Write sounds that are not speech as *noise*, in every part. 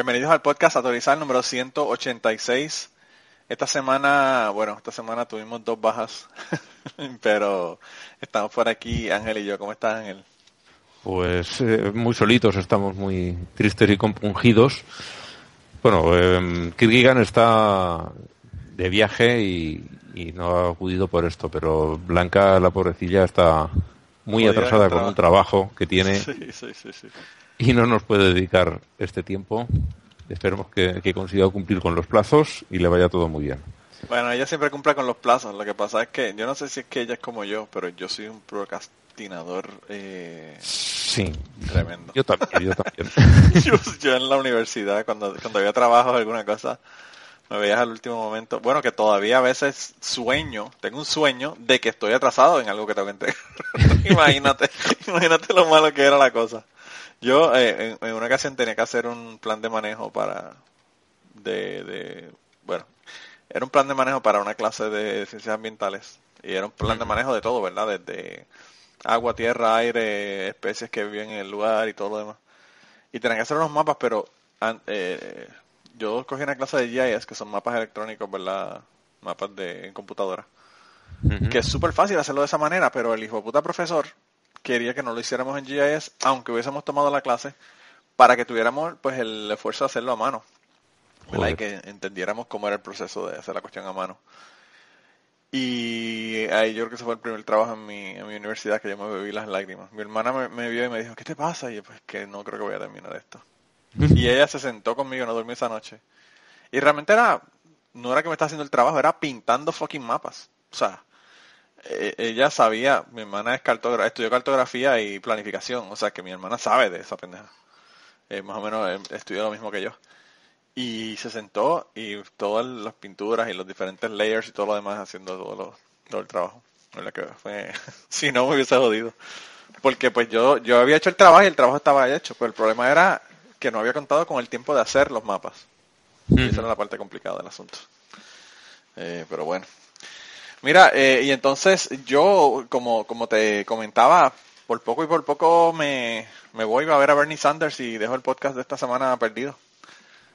Bienvenidos al podcast Autorizar número 186. Esta semana, bueno, esta semana tuvimos dos bajas, *laughs* pero estamos por aquí, Ángel y yo. ¿Cómo estás, Ángel? Pues eh, muy solitos, estamos muy tristes y compungidos. Bueno, eh, Kirgigan está de viaje y, no ha acudido por esto, pero Blanca, la pobrecilla, está muy atrasada con un trabajo que tiene. *laughs* Sí, sí, sí, y no nos puede dedicar este tiempo. Esperemos que, consiga cumplir con los plazos y le vaya todo muy bien. Bueno, ella siempre cumple con los plazos. Lo que pasa es que yo no sé si es que ella es como yo, pero yo soy un procrastinador. Eh, sí. Tremendo. Yo también. Yo, también. *laughs* yo, en la universidad, cuando, cuando había trabajo alguna cosa, me veías al último momento. Bueno, que todavía a veces sueño, tengo un sueño de que estoy atrasado en algo que tengo que entregar. *laughs* imagínate, *laughs* imagínate lo malo que era la cosa. Yo eh, en, una ocasión tenía que hacer un plan de manejo para, de, de, bueno, era un plan de manejo para una clase de ciencias ambientales y era un plan de manejo de todo, ¿verdad? Desde agua, tierra, aire, especies que viven en el lugar y todo lo demás. Y tenía que hacer unos mapas, pero eh, yo cogí una clase de GIS, que son mapas electrónicos, ¿verdad? Mapas de en computadora. Que es súper fácil hacerlo de esa manera, pero el hijo de puta profesor quería que no lo hiciéramos en GIS, aunque hubiésemos tomado la clase, para que tuviéramos pues el esfuerzo de hacerlo a mano. Y que entendiéramos cómo era el proceso de hacer la cuestión a mano. Y ahí yo creo que ese fue el primer trabajo en mi, en mi universidad que yo me bebí las lágrimas. Mi hermana me, vio y me dijo, ¿qué te pasa? Y yo, pues que no creo que voy a terminar esto. *laughs* y ella se sentó conmigo, no dormí esa noche. Y realmente era, no era que me estaba haciendo el trabajo, era pintando fucking mapas. O sea, ella sabía, mi hermana es cartógrafa, estudió cartografía y planificación, o sea que mi hermana sabe de esa pendeja. Eh, más o menos eh, estudió lo mismo que yo. Y se sentó y todas las pinturas y los diferentes layers y todo lo demás haciendo todo, todo el trabajo. Que fue, *laughs* si no me hubiese jodido. Porque pues yo, yo había hecho el trabajo y el trabajo estaba hecho, pero el problema era que no había contado con el tiempo de hacer los mapas. Y esa era la parte complicada del asunto. pero bueno, Mira, eh, y entonces yo, como, como te comentaba, por poco y por poco me, me voy a ver a Bernie Sanders y dejo el podcast de esta semana perdido.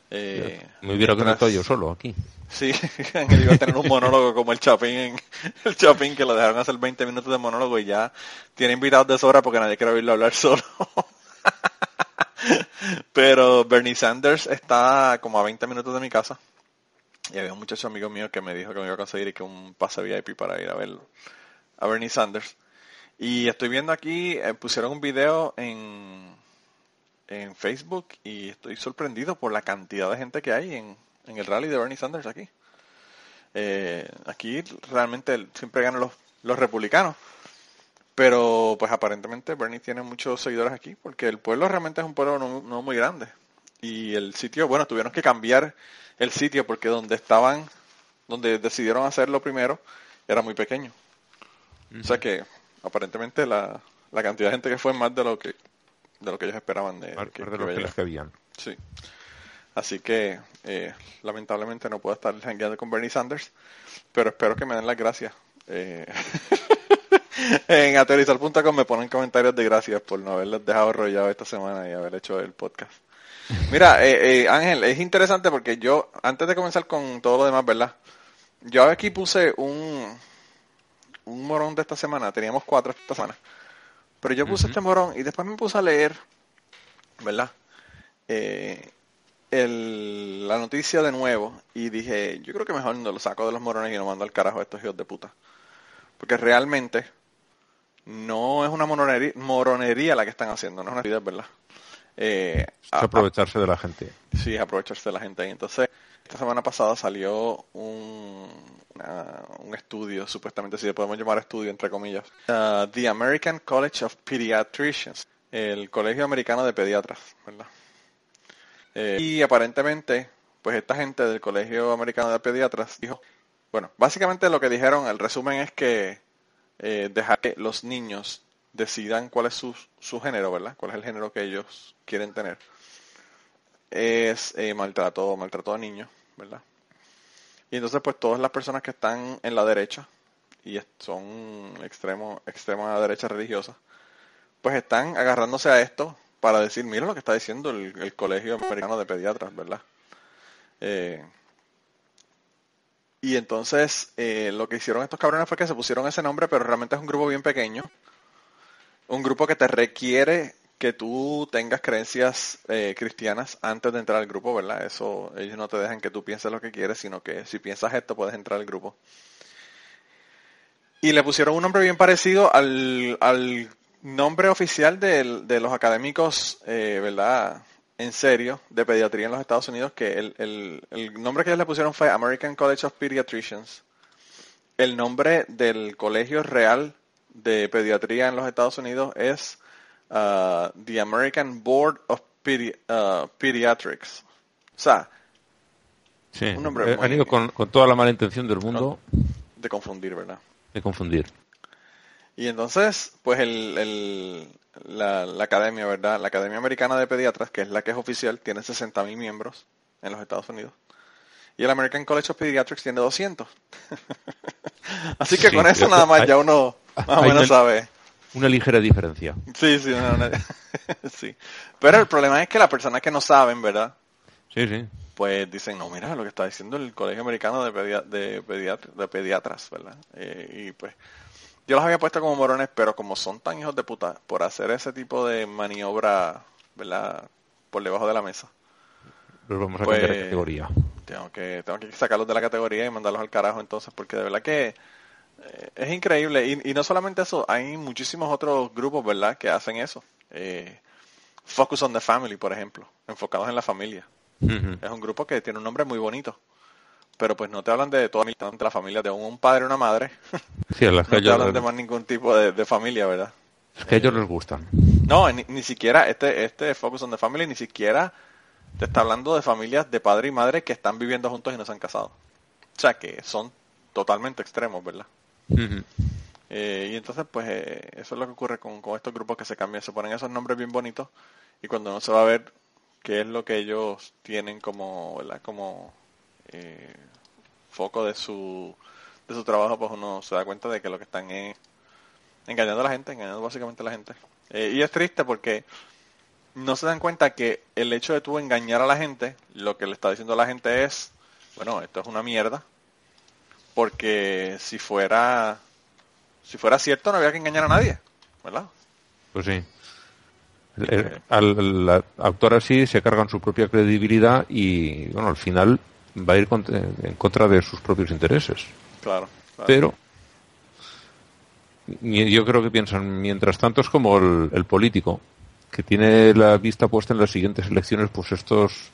Eh, me hubiera conectado yo solo aquí. Sí, *laughs* iba a tener un monólogo como el Chapín, el Chapín que lo dejaron hacer 20 minutos de monólogo y ya tiene invitados de sobra porque nadie quiere oírlo hablar *laughs* solo. Pero Bernie Sanders está como a 20 minutos de mi casa y había un muchacho amigo mío que me dijo que me iba a conseguir que un pase VIP para ir a ver a Bernie Sanders. Y estoy viendo aquí, eh, pusieron un video en, en Facebook y estoy sorprendido por la cantidad de gente que hay en, en el rally de Bernie Sanders aquí. Eh, aquí realmente siempre ganan los, los republicanos. Pero pues aparentemente Bernie tiene muchos seguidores aquí porque el pueblo realmente es un pueblo no, no muy grande. Y el sitio, bueno, tuvieron que cambiar el sitio porque donde estaban, donde decidieron hacerlo primero, era muy pequeño. O sea que aparentemente la, la cantidad de gente que fue más de lo que de lo que ellos esperaban de, que, de lo que, habían. Sí. Así que eh, lamentablemente no puedo estar jangueando con Bernie Sanders, pero espero que me den las gracias. Eh, *laughs* en aterrizar.com me ponen comentarios de gracias por no haberlos dejado rollado esta semana y haber hecho el podcast. Mira, eh, eh, Ángel, es interesante porque yo, antes de comenzar con todo lo demás, ¿verdad? Yo aquí puse un, un morón de esta semana, teníamos cuatro esta semana, pero yo puse este morón y después me puse a leer, ¿verdad? Eh, el, la noticia de nuevo y dije, yo creo que mejor no lo saco de los morones y no mando al carajo a estos hijos de puta. Porque realmente no es una moronería, moronería la que están haciendo, no es una actividad, ¿verdad? Eh, aprovecharse de la gente. Sí, aprovecharse de la gente. Y entonces, esta semana pasada salió un, una- un estudio, supuestamente, si le podemos llamar estudio, entre comillas, uh, The American College of Pediatricians, el Colegio Americano de Pediatras, ¿verdad? Eh, y aparentemente, pues esta gente del Colegio Americano de Pediatras dijo, bueno, básicamente lo que dijeron, el resumen es que eh, dejar que los niños decidan cuál es su, su género, ¿verdad? Cuál es el género que ellos quieren tener. Es eh, maltrato, maltrato a niños, ¿verdad? Y entonces pues todas las personas que están en la derecha y son extremo, extrema derecha religiosa, pues están agarrándose a esto para decir, mira lo que está diciendo el, el Colegio Americano de Pediatras, ¿verdad? Eh, y entonces eh, lo que hicieron estos cabrones fue que se pusieron ese nombre, pero realmente es un grupo bien pequeño. Un grupo que te requiere que tú tengas creencias eh, cristianas antes de entrar al grupo, ¿verdad? Eso, ellos no te dejan que tú pienses lo que quieres, sino que si piensas esto puedes entrar al grupo. Y le pusieron un nombre bien parecido al, al nombre oficial del- de los académicos, eh, ¿verdad? En serio, de pediatría en los Estados Unidos, que el, el- el nombre que ellos le pusieron fue American College of Pediatricians. El nombre del colegio real de pediatría en los Estados Unidos es uh, The American Board of Pedi- uh, Pediatrics. O sea, Sí. Un nombre Eh, muy- Han ido con, con toda la mala intención del mundo de confundir, ¿verdad? de confundir. Y entonces, pues el, el- la, la academia, ¿verdad? La Academia Americana de Pediatras, que es la que es oficial, tiene 60.000 miembros en los Estados Unidos. Y el American College of Pediatrics tiene 200. *laughs* Así que Sí, con eso nada más hay- ya uno más o menos men- sabe. Una ligera diferencia. Sí, sí, *laughs* sí. Pero el problema es que las personas que no saben, ¿verdad? Sí, sí. Pues dicen, no, mira lo que está diciendo el Colegio Americano de, pedia- de, de Pediatras, ¿verdad? Eh, y pues yo los había puesto como morones, pero como son tan hijos de puta por hacer ese tipo de maniobra, ¿verdad? Por debajo de la mesa. Los vamos a Pues- cambiar de categoría. Tengo que, tengo que sacarlos de la categoría y mandarlos al carajo entonces, porque de verdad que es increíble. Y, y no solamente eso, hay muchísimos otros grupos, ¿verdad?, que hacen eso. Eh, Focus on the Family, por ejemplo, enfocados en la familia. Es un grupo que tiene un nombre muy bonito. Pero pues no te hablan de toda la familia, de un padre y una madre. Sí, que No te hablan de más ningún tipo de, de familia, ¿verdad? es que a ellos les gustan. No, ni, ni siquiera este, este Focus on the Family, ni siquiera te está hablando de familias de padre y madre que están viviendo juntos y no se han casado. O sea que son totalmente extremos, ¿verdad? Eh, y entonces, pues, eh, eso es lo que ocurre con, con estos grupos que se cambian, se ponen esos nombres bien bonitos y cuando no se va a ver qué es lo que ellos tienen como, ¿verdad? Como eh, foco de su, de su trabajo, pues uno se da cuenta de que lo que están es engañando a la gente, engañando básicamente a la gente. Eh, y es triste porque no se dan cuenta que el hecho de tú engañar a la gente, lo que le está diciendo a la gente es, bueno, esto es una mierda, porque si fuera si fuera cierto no había que engañar a nadie, ¿verdad? Pues sí. El- el- al, la autor así se cargan su propia credibilidad y, bueno, al final va a ir cont- en contra de sus propios intereses. Claro. claro. Pero yo creo que piensan, mientras tanto es como el, el político, que tiene la vista puesta en las siguientes elecciones, pues estos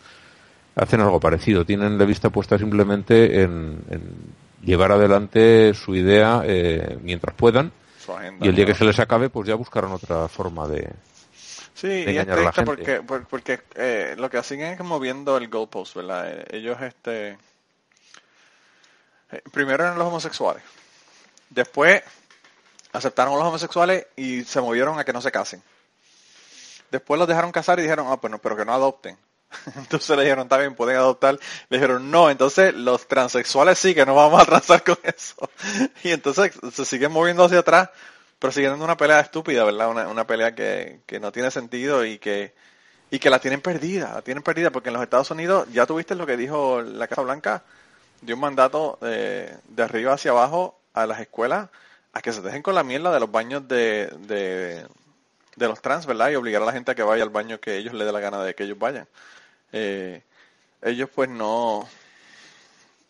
hacen algo parecido. Tienen la vista puesta simplemente en, en llevar adelante su idea eh, mientras puedan agenda, y el día que se les acabe, pues ya buscarán otra forma de... Sí, y es triste gente. porque, por- porque eh, lo que hacen es moviendo el goalpost, ¿verdad? Eh, Ellos, este... eh, primero eran los homosexuales. Después aceptaron a los homosexuales y se movieron a que no se casen. Después los dejaron casar y dijeron, ah, pues no, pero que no adopten. *laughs* Entonces le dijeron, bien, pueden adoptar. Le dijeron, no, entonces los transexuales sí que no vamos a transar *laughs* con eso. Y entonces se siguen moviendo hacia atrás, pero siguen dando una pelea estúpida, ¿verdad? Una, una pelea que, que no tiene sentido y que, y que la tienen perdida, la tienen perdida, porque en los Estados Unidos, ya tuviste lo que dijo la Casa Blanca, dio un mandato de, de arriba hacia abajo a las escuelas a que se dejen con la mierda de los baños de, de, de los trans, ¿verdad? Y obligar a la gente a que vaya al baño que ellos les dé la gana de que ellos vayan. Eh, ellos pues no,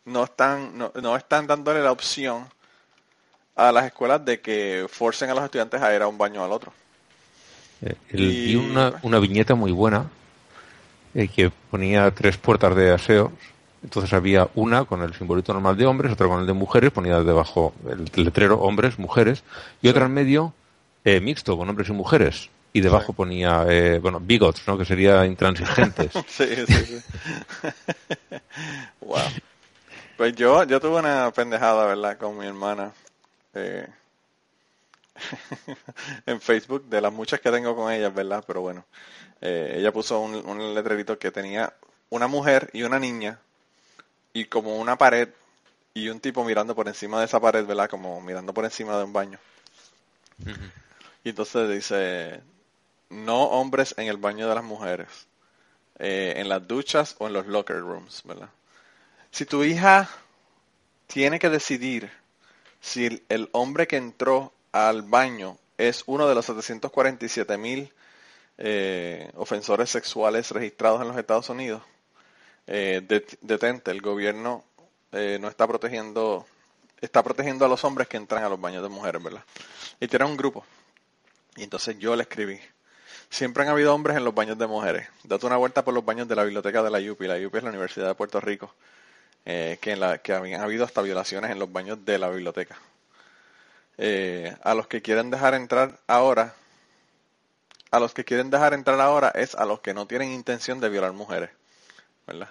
no están, no, no están dándole la opción a las escuelas de que forcen a los estudiantes a ir a un baño al otro. Eh, el- Y- vi una, una viñeta muy buena eh, que ponía tres puertas de aseos. Entonces había una con el simbolito normal de hombres, otra con el de mujeres, ponía debajo el letrero hombres, mujeres, y otra en medio eh, mixto con hombres y mujeres. Y debajo Sí. ponía, eh, bueno, bigots, ¿no? Que sería intransigentes. *laughs* Sí, sí, sí. *laughs* wow. Pues yo, yo tuve una pendejada, ¿verdad? Con mi hermana. eh, *laughs* en Facebook, de las muchas que tengo con ella, ¿verdad? Pero bueno, eh, ella puso un, un letrerito que tenía una mujer y una niña y como una pared y un tipo mirando por encima de esa pared, ¿verdad? Como mirando por encima de un baño. Y entonces dice, no hombres en el baño de las mujeres, eh, en las duchas o en los locker rooms, ¿verdad? Si tu hija tiene que decidir si el, hombre que entró al baño es uno de los 747 mil eh, ofensores sexuales registrados en los Estados Unidos, eh, det- detente, el gobierno eh, no está protegiendo, está protegiendo a los hombres que entran a los baños de mujeres, ¿verdad? Y tiene un grupo. Y entonces yo le escribí. Siempre han habido hombres en los baños de mujeres. Date una vuelta por los baños de la biblioteca de la UPI. La UPI es la Universidad de Puerto Rico. eh, que, en la, que habían habido hasta violaciones en los baños de la biblioteca. Eh, a los que quieren dejar entrar ahora, a los que quieren dejar entrar ahora es a los que no tienen intención de violar mujeres. ¿Verdad?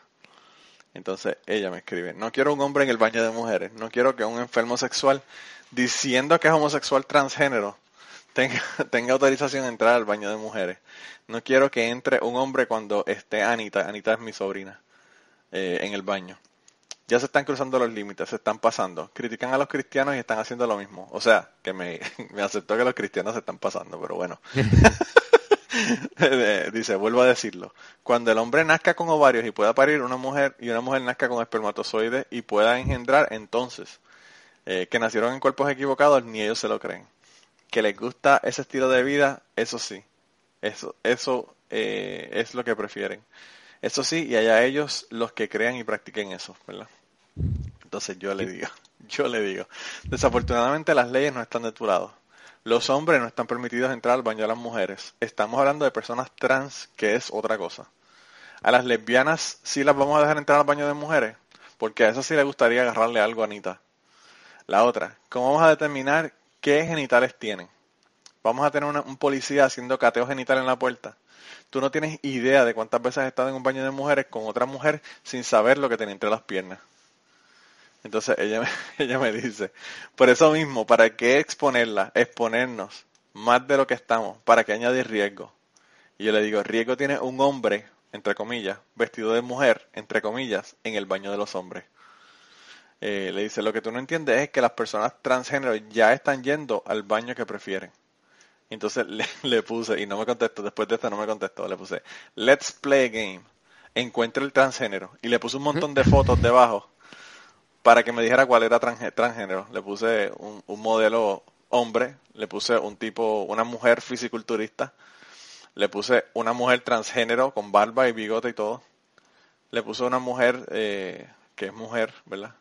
Entonces ella me escribe, no quiero un hombre en el baño de mujeres, no quiero que un enfermo sexual diciendo que es homosexual transgénero tenga, *laughs* tenga autorización a entrar al baño de mujeres. No quiero que entre un hombre cuando esté Anita, Anita es mi sobrina, eh, en el baño. Ya se están cruzando los límites, se están pasando. Critican a los cristianos y están haciendo lo mismo. O sea, que me, *laughs* me aceptó que los cristianos se están pasando, pero bueno. *laughs* Eh, Dice, vuelvo a decirlo. Cuando el hombre nazca con ovarios y pueda parir una mujer y una mujer nazca con espermatozoides y pueda engendrar, entonces, eh, que nacieron en cuerpos equivocados, ni ellos se lo creen. Que les gusta ese estilo de vida, eso sí. Eso, eso eh, es lo que prefieren. Eso sí, y allá ellos los que crean y practiquen eso, ¿verdad? Entonces yo le digo, *laughs* yo le digo, desafortunadamente las leyes no están de tu lado. Los hombres no están permitidos entrar al baño de las mujeres. Estamos hablando de personas trans, que es otra cosa. A las lesbianas sí las vamos a dejar entrar al baño de mujeres, porque a eso sí le gustaría agarrarle algo a Anita. La otra, ¿cómo vamos a determinar qué genitales tienen? Vamos a tener un policía haciendo cateo genital en la puerta. Tú no tienes idea de cuántas veces has estado en un baño de mujeres con otra mujer sin saber lo que tenía entre las piernas. Entonces ella *laughs* ella me dice, por eso mismo, ¿para qué exponerla? Exponernos más de lo que estamos, ¿para qué añadir riesgo? Y yo le digo, riesgo tiene un hombre, entre comillas, vestido de mujer, entre comillas, en el baño de los hombres. Eh, le dice, lo que tú no entiendes es que las personas transgénero ya están yendo al baño que prefieren. Entonces *laughs* le, le puse, y no me contestó, después de esto no me contestó, le puse, let's play a game, encuentre el transgénero. Y le puse un montón de fotos *laughs* debajo para que me dijera cuál era transgé- transgénero. Le puse un, un modelo hombre, le puse un tipo, una mujer fisiculturista, le puse una mujer transgénero con barba y bigote y todo. Le puse una mujer eh, que es mujer, ¿verdad?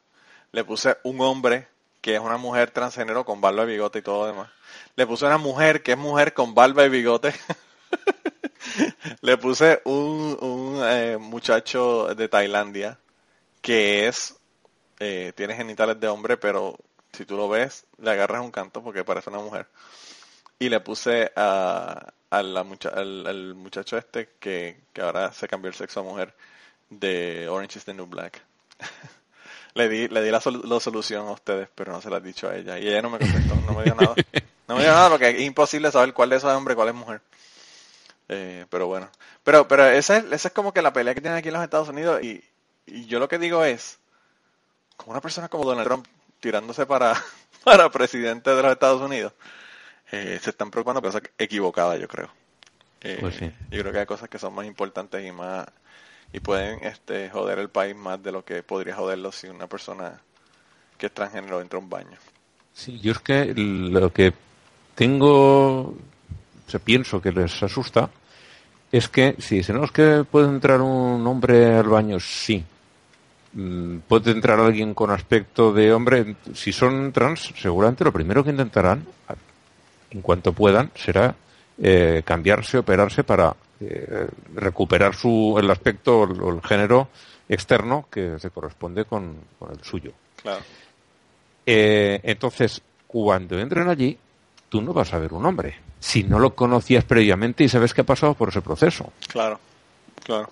Le puse un hombre que es una mujer transgénero con barba y bigote y todo demás. Le puse una mujer que es mujer con barba y bigote. *laughs* Le puse un, un eh, muchacho de Tailandia que es eh, tiene genitales de hombre, pero si tú lo ves, le agarras un canto porque parece una mujer. Y le puse a, mucha- al, al muchacho este que, que ahora se cambió el sexo a mujer de Orange is the New Black. *laughs* le di, le di la, sol- la solución a ustedes, pero no se la he dicho a ella. Y ella no me contestó, no me dio nada. No me dio nada porque es imposible saber cuál de esos es hombre cuál es mujer. Eh, pero bueno. Pero, pero esa es, esa es como que la pelea que tienen aquí en los Estados Unidos y, y yo lo que digo es, como una persona como Donald Trump tirándose para, *laughs* para presidente de los Estados Unidos, eh, se están preocupando por cosas equivocadas, yo creo. Eh, Pues sí. Yo creo que hay cosas que son más importantes y más y pueden este joder el país más de lo que podría joderlo si una persona que es transgénero entra a un baño. Sí, yo es que lo que tengo, o sea, pienso que les asusta, es que si dicen, no, es que puede entrar un hombre al baño, sí. Mm, Puede entrar alguien con aspecto de hombre. Si son trans, seguramente lo primero que intentarán, en cuanto puedan, será eh, cambiarse, operarse para eh, recuperar su, el aspecto o el, género externo que se corresponde con- con el suyo. Claro. Eh, entonces, cuando entren allí, tú no vas a ver un hombre. Si no lo conocías previamente y sabes que ha pasado por ese proceso. Claro. Claro.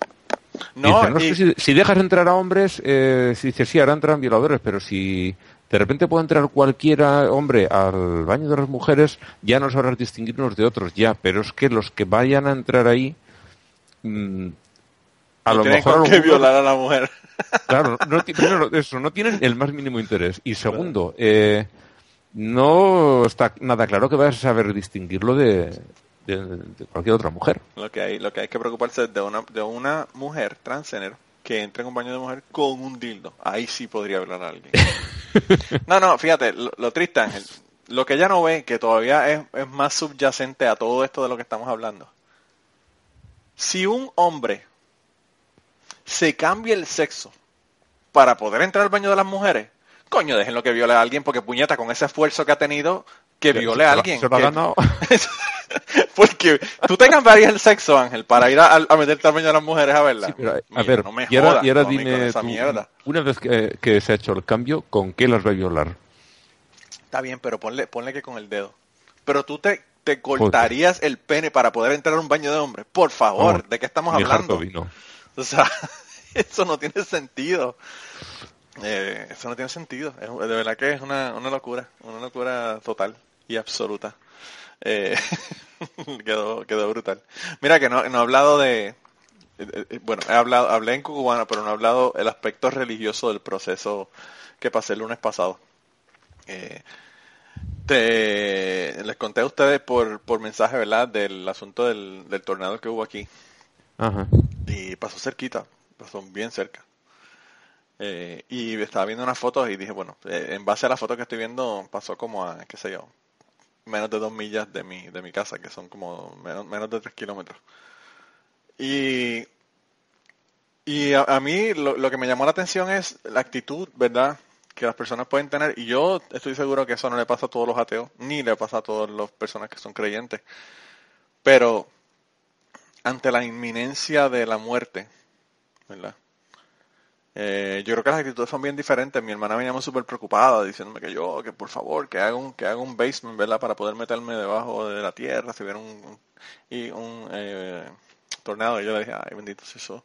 No, no, y- si, si dejas entrar a hombres, eh, si dices, sí, ahora entran violadores, pero si de repente puede entrar cualquiera hombre al baño de las mujeres, ya no sabrás distinguir unos de otros, ya. Pero es que los que vayan a entrar ahí, mm, a no lo mejor con algunos- violar a la mujer. *laughs* Claro, no, primero eso, no tienen el más mínimo interés. Y segundo, eh, no está nada claro que vayas a saber distinguirlo de, de- de cualquier otra mujer. Lo que hay, lo que hay que preocuparse es de una, de una mujer transgénero que entre en un baño de mujer con un dildo. Ahí sí podría hablar a alguien. *laughs* no, no, fíjate, lo, triste, Ángel, lo que ella no ve, que todavía es, es más subyacente a todo esto de lo que estamos hablando. Si un hombre se cambia el sexo para poder entrar al baño de las mujeres, coño, déjenlo que viole a alguien, porque puñeta, con ese esfuerzo que ha tenido, que viole a Se lo- alguien. se lo que- ganado. *laughs* porque tú te cambiarías el sexo, Ángel, para ir a, a meterte al baño de las mujeres a verla. Sí, pero, a Mira, ver, no me y ahora, jodas, y ahora dime, esa tú, mierda. una vez que, que se ha hecho el cambio, ¿con qué las va a violar? Está bien, pero ponle, ponle que con el dedo. Pero tú te, te cortarías el pene para poder entrar a un baño de hombre. Por favor, ¿de qué estamos hablando? vino. O sea, *laughs* eso no tiene sentido. Eh, eso no tiene sentido. Es- de verdad que es una, una locura. Una locura total y absoluta. Eh, *laughs* quedó, quedó brutal. Mira que no, no he hablado de... eh, eh, Bueno, he hablado, hablé en cubano, pero no he hablado el aspecto religioso del proceso que pasé el lunes pasado. Eh, te, les conté a ustedes por, por mensaje, ¿verdad? Del asunto del, del tornado que hubo aquí. Ajá. Y pasó cerquita, pasó bien cerca. Eh, y estaba viendo unas fotos y dije, bueno, en base a las fotos que estoy viendo, pasó como a, qué sé yo, menos de dos millas de mi, de mi casa, que son como menos, menos de tres kilómetros. Y, y a, mí lo, lo que me llamó la atención es la actitud, ¿verdad? Que las personas pueden tener. Y yo estoy seguro que eso no le pasa a todos los ateos, ni le pasa a todas las personas que son creyentes. Pero ante la inminencia de la muerte, ¿verdad? Eh, yo creo que las actitudes son bien diferentes. Mi hermana me llamó súper preocupada, diciéndome que yo, que por favor, que haga un, que haga un basement, ¿verdad? Para poder meterme debajo de la tierra si hubiera un, y un eh, tornado. Y yo le dije, ay, bendito sea eso.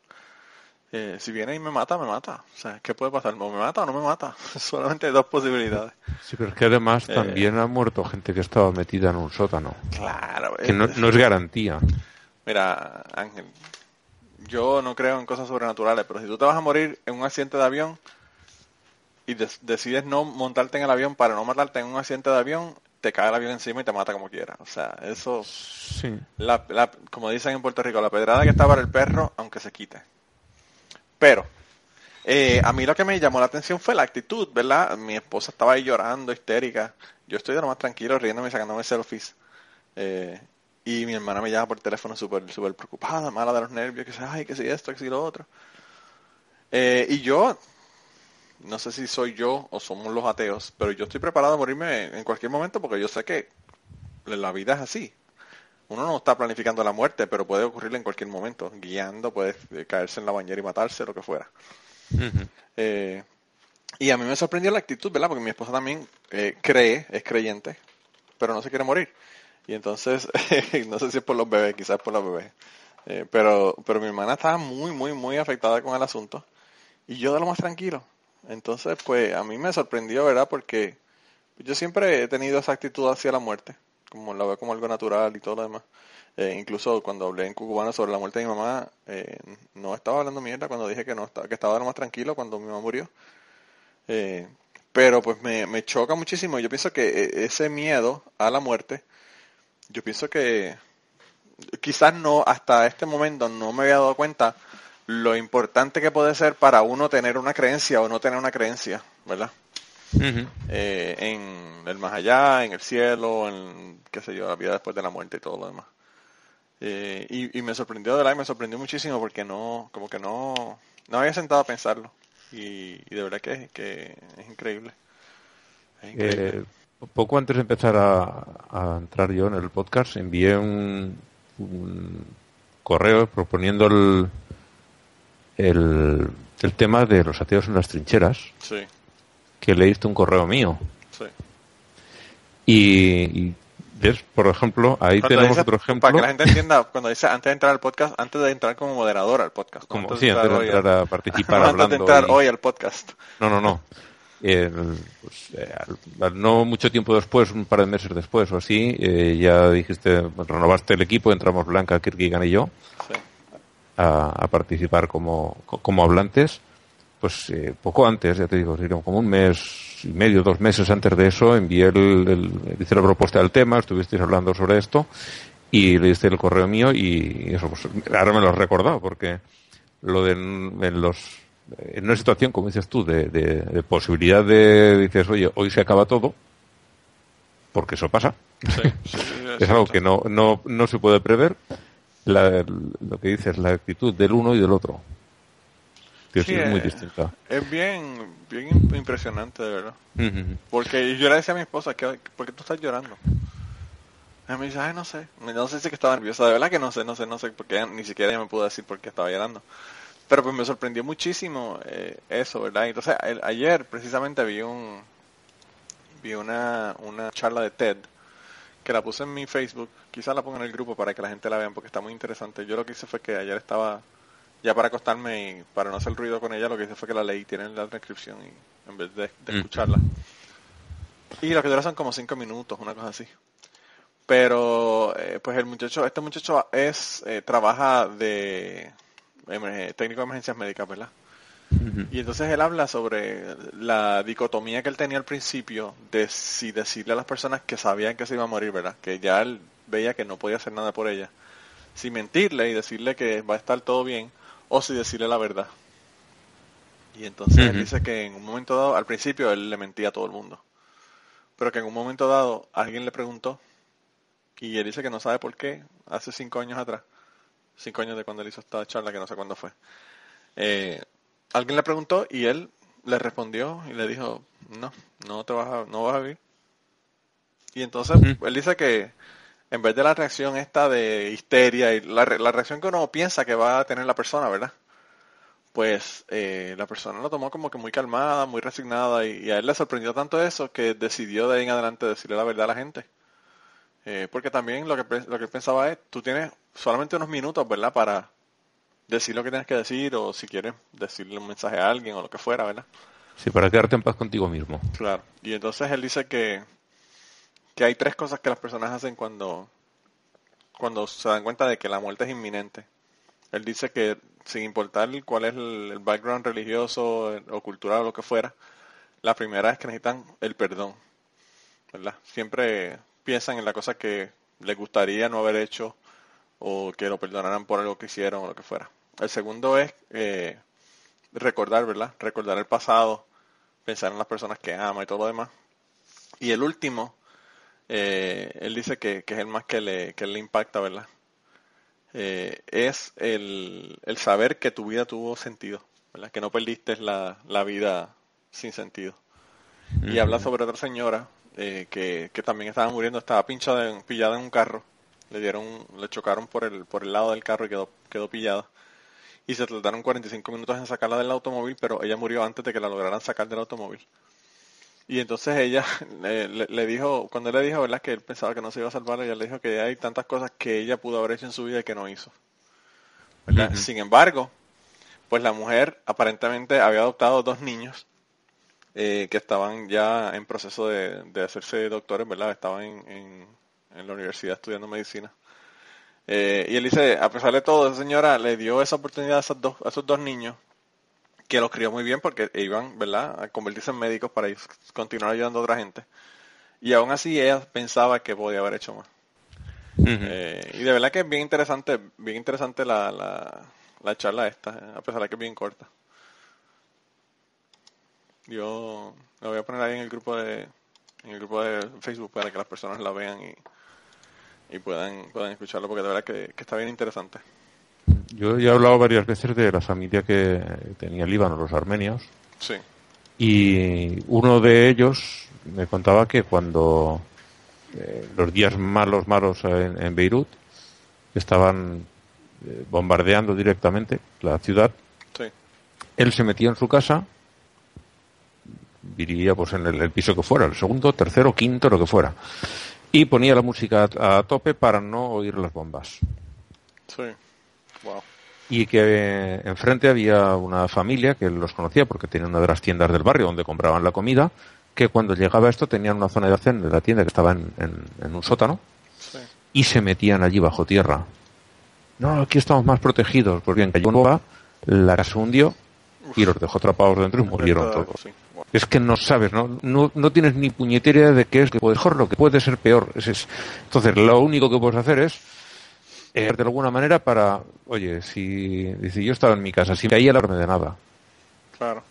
Eh, si viene y me mata, me mata. O sea, ¿qué puede pasar? ¿O me mata o no me mata? *laughs* Solamente hay dos posibilidades. Sí, pero es que además Eh. también ha muerto gente que estaba metida en un sótano. Claro. Que no, no es garantía. Mira, Ángel, yo no creo en cosas sobrenaturales, pero si tú te vas a morir en un accidente de avión y des- decides no montarte en el avión para no matarte en un accidente de avión, te cae el avión encima y te mata como quiera. O sea, eso, Sí. la, la- como dicen en Puerto Rico, la pedrada que está para el perro, aunque se quite. Pero, eh, a mí lo que me llamó la atención fue la actitud, ¿verdad? Mi esposa estaba ahí llorando, histérica. Yo estoy de lo más tranquilo, riéndome y sacándome selfies. Eh, y mi hermana me llama por teléfono súper súper preocupada, mala de los nervios, que dice, ay, que si esto, que si lo otro. Eh, y yo, no sé si soy yo o somos los ateos, pero yo estoy preparado a morirme en cualquier momento porque yo sé que la vida es así. Uno no está planificando la muerte, pero puede ocurrir en cualquier momento. Guiando, puede eh, caerse en la bañera y matarse, lo que fuera. Eh, y a mí me sorprendió la actitud, ¿verdad? Porque mi esposa también eh, cree, es creyente, pero no se quiere morir. Y entonces, *laughs* no sé si es por los bebés, quizás por los bebés. Eh, pero, pero mi hermana estaba muy, muy, muy afectada con el asunto. Y yo de lo más tranquilo. Entonces, pues a mí me sorprendió, ¿verdad? Porque yo siempre he tenido esa actitud hacia la muerte. como la veo como algo natural y todo lo demás. Eh, incluso cuando hablé en Cucubano sobre la muerte de mi mamá, eh, no estaba hablando mierda cuando dije que no estaba, que estaba lo más tranquilo cuando mi mamá murió. Eh, pero pues me, me choca muchísimo. Yo pienso que eh, ese miedo a la muerte, yo pienso que quizás no, hasta este momento no me había dado cuenta lo importante que puede ser para uno tener una creencia o no tener una creencia, ¿verdad? Eh, en el más allá, en el cielo, en, qué sé yo, la vida después de la muerte y todo lo demás. Eh, y, y me sorprendió, de verdad, y me sorprendió muchísimo porque no, como que no, no había sentado a pensarlo. Y, y de verdad que, que es increíble. Es increíble. Eh, poco antes de empezar a, a entrar yo en el podcast, envié un, un correo proponiendo el, el, el tema de los ateos en las trincheras, sí, que leíste un correo mío. sí. Y, y ves, por ejemplo, ahí Cuando tenemos otro ejemplo. Para que la gente entienda, cuando dice antes de entrar al podcast, antes de entrar como moderador al podcast. no Como, antes sí, antes de entrar a participar *laughs* antes hablando. de entrar hoy al podcast. No, no, no. Eh, pues, eh, no mucho tiempo después, un par de meses después o así, eh, ya dijiste, renovaste el equipo, entramos Blanca, Kirkigan y yo Sí. a, a participar como, co- como hablantes. Pues eh, poco antes, ya te digo, como un mes y medio, dos meses antes de eso, envié el, el- hice la propuesta del tema, estuvisteis hablando sobre esto y le diste el correo mío y eso, pues ahora me lo has recordado porque lo de en los en una situación, como dices tú, de, de- de posibilidad de, dices, oye, hoy se acaba todo, porque eso pasa, Sí, sí, *laughs* es algo que no, no, no se puede prever, la- lo que dices, la actitud del uno y del otro. Que Sí, es muy eh, distinta. Es bien, bien im- impresionante, de verdad. Porque yo le decía a mi esposa, que ¿por qué tú estás llorando? Y me dice, ay, no sé. No sé si es que estaba nerviosa. De verdad que no sé, no sé, no sé. Porque ni siquiera ella me pudo decir por qué estaba llorando. Pero pues me sorprendió muchísimo eh, eso, ¿verdad? Entonces, el- ayer precisamente vi un vi una, una charla de TED que la puse en mi Facebook. Quizás la ponga en el grupo para que la gente la vean porque está muy interesante. Yo lo que hice fue que ayer estaba ya para acostarme y para no hacer ruido con ella, lo que hice fue que la leí, tienen la transcripción y en vez de, de Mm. escucharla. Y lo que dura son como cinco minutos, una cosa así. Pero, eh, pues el muchacho, este muchacho es, eh, trabaja de técnico de emergencias médicas, ¿verdad? Y entonces él habla sobre la dicotomía que él tenía al principio de si decirle a las personas que sabían que se iba a morir, ¿verdad? Que ya él veía que no podía hacer nada por ella. Si mentirle y decirle que va a estar todo bien o si decirle la verdad. Y entonces él dice que en un momento dado, al principio él le mentía a todo el mundo. Pero que en un momento dado alguien le preguntó y él dice que no sabe por qué, hace cinco años atrás, cinco años de cuando él hizo esta charla, que no sé cuándo fue. Eh, alguien le preguntó y él le respondió y le dijo, no, no te vas a, no vas a vivir. Y entonces él dice que en vez de la reacción esta de histeria y la, re- la reacción que uno piensa que va a tener la persona, ¿verdad? Pues eh, la persona lo tomó como que muy calmada, muy resignada y, y a él le sorprendió tanto eso que decidió de ahí en adelante decirle la verdad a la gente. Eh, porque también lo que, lo que pensaba es, tú tienes solamente unos minutos, ¿verdad? Para decir lo que tienes que decir o si quieres decirle un mensaje a alguien o lo que fuera, ¿verdad? Sí, para quedarte en paz contigo mismo. Claro. Y entonces él dice que, que hay tres cosas que las personas hacen cuando, cuando se dan cuenta de que la muerte es inminente. Él dice que sin importar cuál es el, el background religioso o cultural o lo que fuera, la primera es que necesitan el perdón. ¿Verdad? Siempre piensan en la cosa que les gustaría no haber hecho o que lo perdonaran por algo que hicieron o lo que fuera. El segundo es eh, recordar, ¿verdad? Recordar el pasado, pensar en las personas que ama y todo lo demás. Y el último, eh, él dice que, que es el más que le, que le impacta, ¿verdad? Eh, es el, el saber que tu vida tuvo sentido, ¿verdad? Que no perdiste la, la vida sin sentido. Y habla sobre otra señora eh, que, que también estaba muriendo, estaba pinchada en- pillada en un carro. Le dieron, le chocaron por el, por el lado del carro y quedó, quedó pillada. Y se tardaron 45 minutos en sacarla del automóvil, pero ella murió antes de que la lograran sacar del automóvil. Y entonces ella *laughs* le, le- le dijo, cuando él le dijo, ¿verdad? Que él pensaba que no se iba a salvar, ella le dijo que hay tantas cosas que ella pudo haber hecho en su vida y que no hizo. Sin embargo, pues la mujer aparentemente había adoptado dos niños eh, que estaban ya en proceso de, de hacerse doctores, ¿verdad? Estaban en, en, en la universidad estudiando medicina. Eh, y él dice, a pesar de todo, esa señora le dio esa oportunidad a esos dos, a esos dos niños, que los crió muy bien porque iban, ¿verdad?, a convertirse en médicos para continuar ayudando a otra gente. Y aún así ella pensaba que podía haber hecho más. Eh, y de verdad que es bien interesante, bien interesante la, la, la charla esta, a pesar de que es bien corta. Yo la voy a poner ahí en el grupo de en el grupo de Facebook para que las personas la vean y, y puedan puedan escucharlo porque de verdad que, está bien interesante. Yo ya he hablado varias veces de la familia que tenía el Líbano, los armenios. Sí. Y uno de ellos me contaba que cuando eh, los días malos, malos en, Beirut, estaban eh, bombardeando directamente la ciudad, sí. él se metía en su casa vivía pues en el, piso que fuera, el segundo, tercero, quinto, lo que fuera. Y ponía la música a, tope para no oír las bombas. Sí. Wow. Y que eh, enfrente había una familia que los conocía porque tenía una de las tiendas del barrio donde compraban la comida, que cuando llegaba esto tenían una zona de almacén de la tienda que estaba en, en, un sótano y se metían allí bajo tierra. No, aquí estamos más protegidos. Pues bien, cayó una bomba, la casa hundió y los dejó atrapados dentro y murieron todos. Es que no sabes, ¿no? No, no tienes ni puñetera de qué es que puede mejor, lo que puede ser peor. Es, Entonces, lo único que puedes hacer es eh, de alguna manera para, oye, si yo estaba en mi casa, si me caía la de nada. Claro,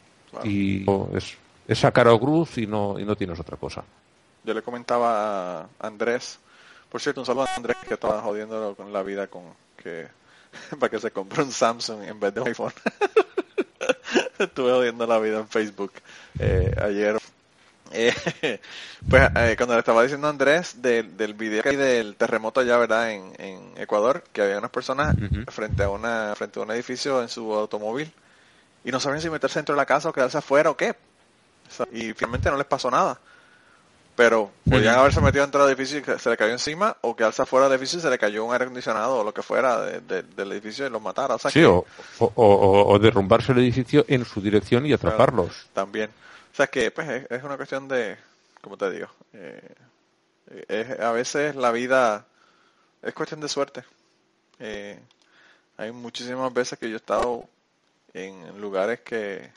Y es, es sacar a cruz y no, y no tienes otra cosa. Yo le comentaba a Andrés, por cierto, un saludo a Andrés que estaba jodiendo con la vida con que *laughs* para que se compre un Samsung en vez de un iPhone. *laughs* *laughs* Estuve odiando la vida en Facebook eh, ayer. Eh, *laughs* pues eh, cuando le estaba diciendo a Andrés del video que del terremoto allá, ¿verdad? En, en Ecuador, que había unas personas frente a una frente a un edificio en su automóvil y no sabían si meterse dentro de la casa o quedarse afuera o qué. Y finalmente no les pasó nada. Pero podían haberse metido dentro del edificio y se le cayó encima, o quedarse afuera del edificio y se le cayó un aire acondicionado o lo que fuera del edificio y los matara. O sí, o, derrumbarse el edificio en su dirección y atraparlos. también. O sea que pues, es, una cuestión de, como te digo, eh, a veces la vida es cuestión de suerte. Eh, hay muchísimas veces que yo he estado en lugares que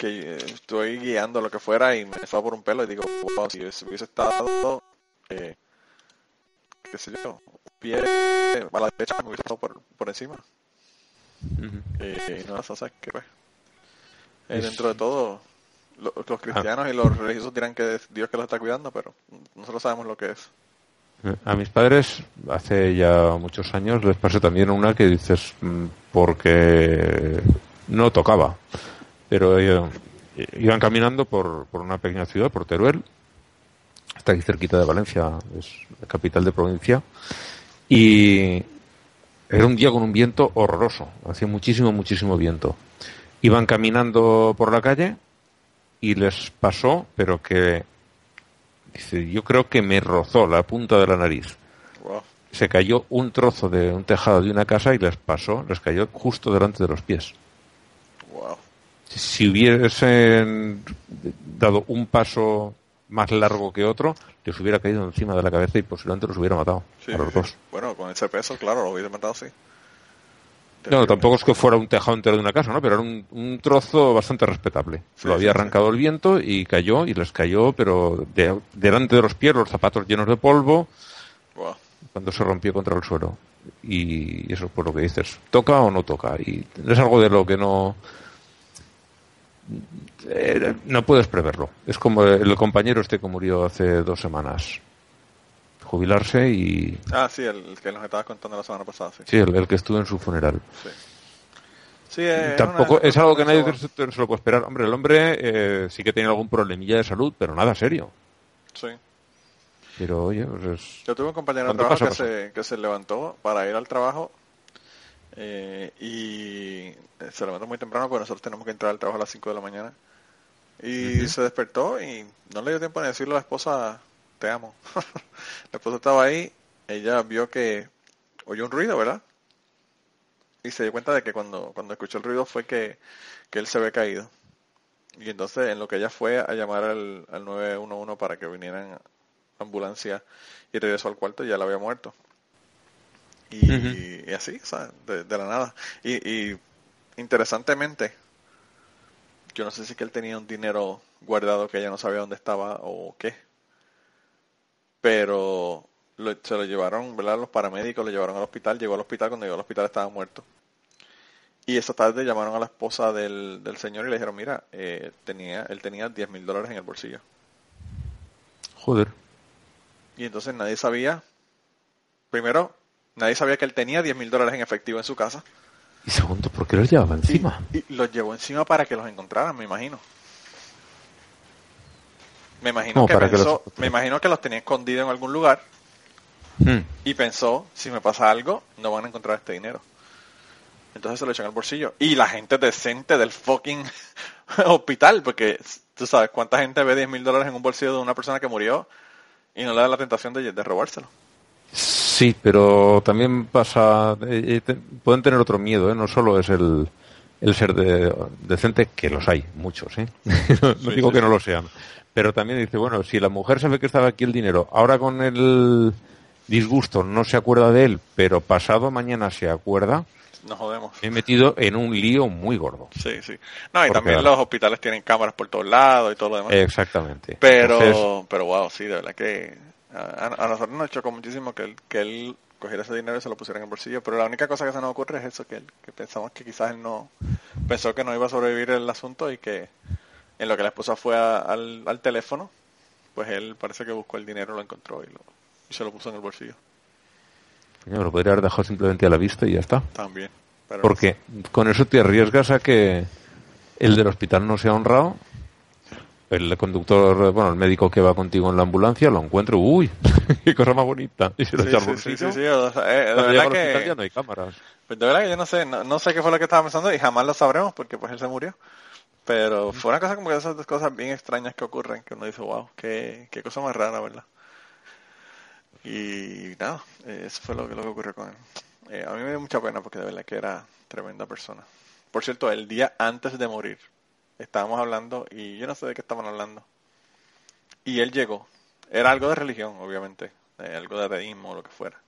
que estoy guiando lo que fuera y me fue por un pelo y digo, wow, si hubiese estado, eh, qué sé yo, un pie a la derecha me hubiese estado por, por encima. Eh, y no, o sea, que pues, eh, dentro de todo, los cristianos y los religiosos dirán que es Dios que los está cuidando, pero nosotros sabemos lo que es. A mis padres hace ya muchos años les pasé también una que dices mm, porque no tocaba pero eh, iban caminando por, por una pequeña ciudad, por Teruel, está aquí cerquita de Valencia, es la capital de provincia, y era un día con un viento horroroso, hacía muchísimo, muchísimo viento. Iban caminando por la calle y les pasó, pero que, dice, yo creo que me rozó la punta de la nariz. Se cayó un trozo de un tejado de una casa y les pasó, les cayó justo delante de los pies si hubiesen dado un paso más largo que otro, les hubiera caído encima de la cabeza y posiblemente los hubiera matado a los dos. Bueno, con ese peso, claro, lo hubiera matado, sí. No, tampoco es que fuera un tejado entero de una casa, ¿no? Pero era un, trozo bastante respetable. lo había arrancado el viento y cayó, y les cayó, pero delante de los pies, los zapatos llenos de polvo, cuando se rompió contra el suelo. Y eso es por lo que dices. ¿Toca o no toca? Y es algo de lo que no eh, no puedes preverlo. Es como el compañero este que murió hace dos semanas. Jubilarse y... Ah, sí, el, que nos estabas contando la semana pasada. Sí, sí el, que estuvo en su funeral. Sí. es Tampoco es algo que nadie se, lo puede esperar. Hombre, el hombre eh, sí que tiene algún problemilla de salud, pero nada serio. Sí. Pero oye, pues Yo tuve un compañero de trabajo que se, que se levantó para ir al trabajo eh, y se levantó muy temprano porque nosotros tenemos que entrar al trabajo a las 5 de la mañana. Y se despertó y no le dio tiempo de decirle a la esposa, te amo. *laughs* la esposa estaba ahí, ella vio que oyó un ruido, ¿verdad? Y se dio cuenta de que cuando, cuando escuchó el ruido fue que, que él se había caído. Y entonces en lo que ella fue a llamar al, al 911 para que vinieran ambulancia y regresó al cuarto y ya la había muerto. Y, y así, o sea, de, de la nada. Y, y interesantemente, yo no sé si es que él tenía un dinero guardado que ella no sabía dónde estaba o qué, pero lo- se lo llevaron, ¿verdad? Los paramédicos lo llevaron al hospital, llegó al hospital, cuando llegó al hospital estaba muerto. Y esa tarde llamaron a la esposa del, del señor y le dijeron, mira, eh, tenía, él tenía 10 mil dólares en el bolsillo. Joder. Y entonces nadie sabía, primero, nadie sabía que él tenía 10 mil dólares en efectivo en su casa. Y segundo, ¿por qué los llevaba encima? y los llevó encima para que los encontraran, me imagino. Me imagino ¿Cómo que para que los pensó- encontraran? me imagino que los tenía escondidos en algún lugar Hmm. y pensó, si me pasa algo, no van a encontrar este dinero. Entonces se lo echó en el bolsillo. Y la gente decente del fucking *laughs* hospital, porque tú sabes cuánta gente ve 10 mil dólares en un bolsillo de una persona que murió y no le da la tentación de, de robárselo. Sí, pero también pasa, eh, eh, te- pueden tener otro miedo, ¿eh? no solo es el, el ser de- decente, que los hay, muchos, ¿eh? *laughs* no, digo que no lo sean, pero también dice, bueno, si la mujer sabe que estaba aquí el dinero, ahora con el disgusto no se acuerda de él, pero pasado mañana se acuerda, Nos jodemos. me he metido en un lío muy gordo. Sí, sí. No, y Porque- también los hospitales tienen cámaras por todos lados y todo lo demás. Exactamente. Pero, Entonces, pero wow, sí, de verdad que a, a nosotros nos chocó muchísimo que él, que él cogiera ese dinero y se lo pusiera en el bolsillo. Pero la única cosa que se nos ocurre es eso, que, él- que pensamos que quizás él no pensó que no iba a sobrevivir el asunto y que en lo que la esposa fue a- al, al teléfono, pues él parece que buscó el dinero, lo encontró y, lo, y se lo puso en el bolsillo coño, lo podría haber dejado simplemente a la vista y ya está. también. Pero Porque con eso te arriesgas a que el del hospital no sea honrado, el conductor, bueno, el médico que va contigo en la ambulancia lo encuentre, uy, *laughs* qué cosa más bonita, y se lo Sí, echa sí, sí, sí, sí, o sea, eh, llega verdad que- ya no hay cámaras. Pues de verdad que yo no sé, no, no sé qué fue lo que estaba pensando y jamás lo sabremos porque pues él se murió. Pero fue una cosa como que esas dos cosas bien extrañas que ocurren, que uno dice, wow, qué, qué cosa más rara, ¿verdad? Y nada, eso fue lo que, lo que ocurrió con él. Eh, a mí me dio mucha pena porque de verdad que era tremenda persona. Por cierto, el día antes de morir, estábamos hablando y yo no sé de qué estaban hablando. Y él llegó. Era algo de religión, obviamente, eh, algo de ateísmo o lo que fuera.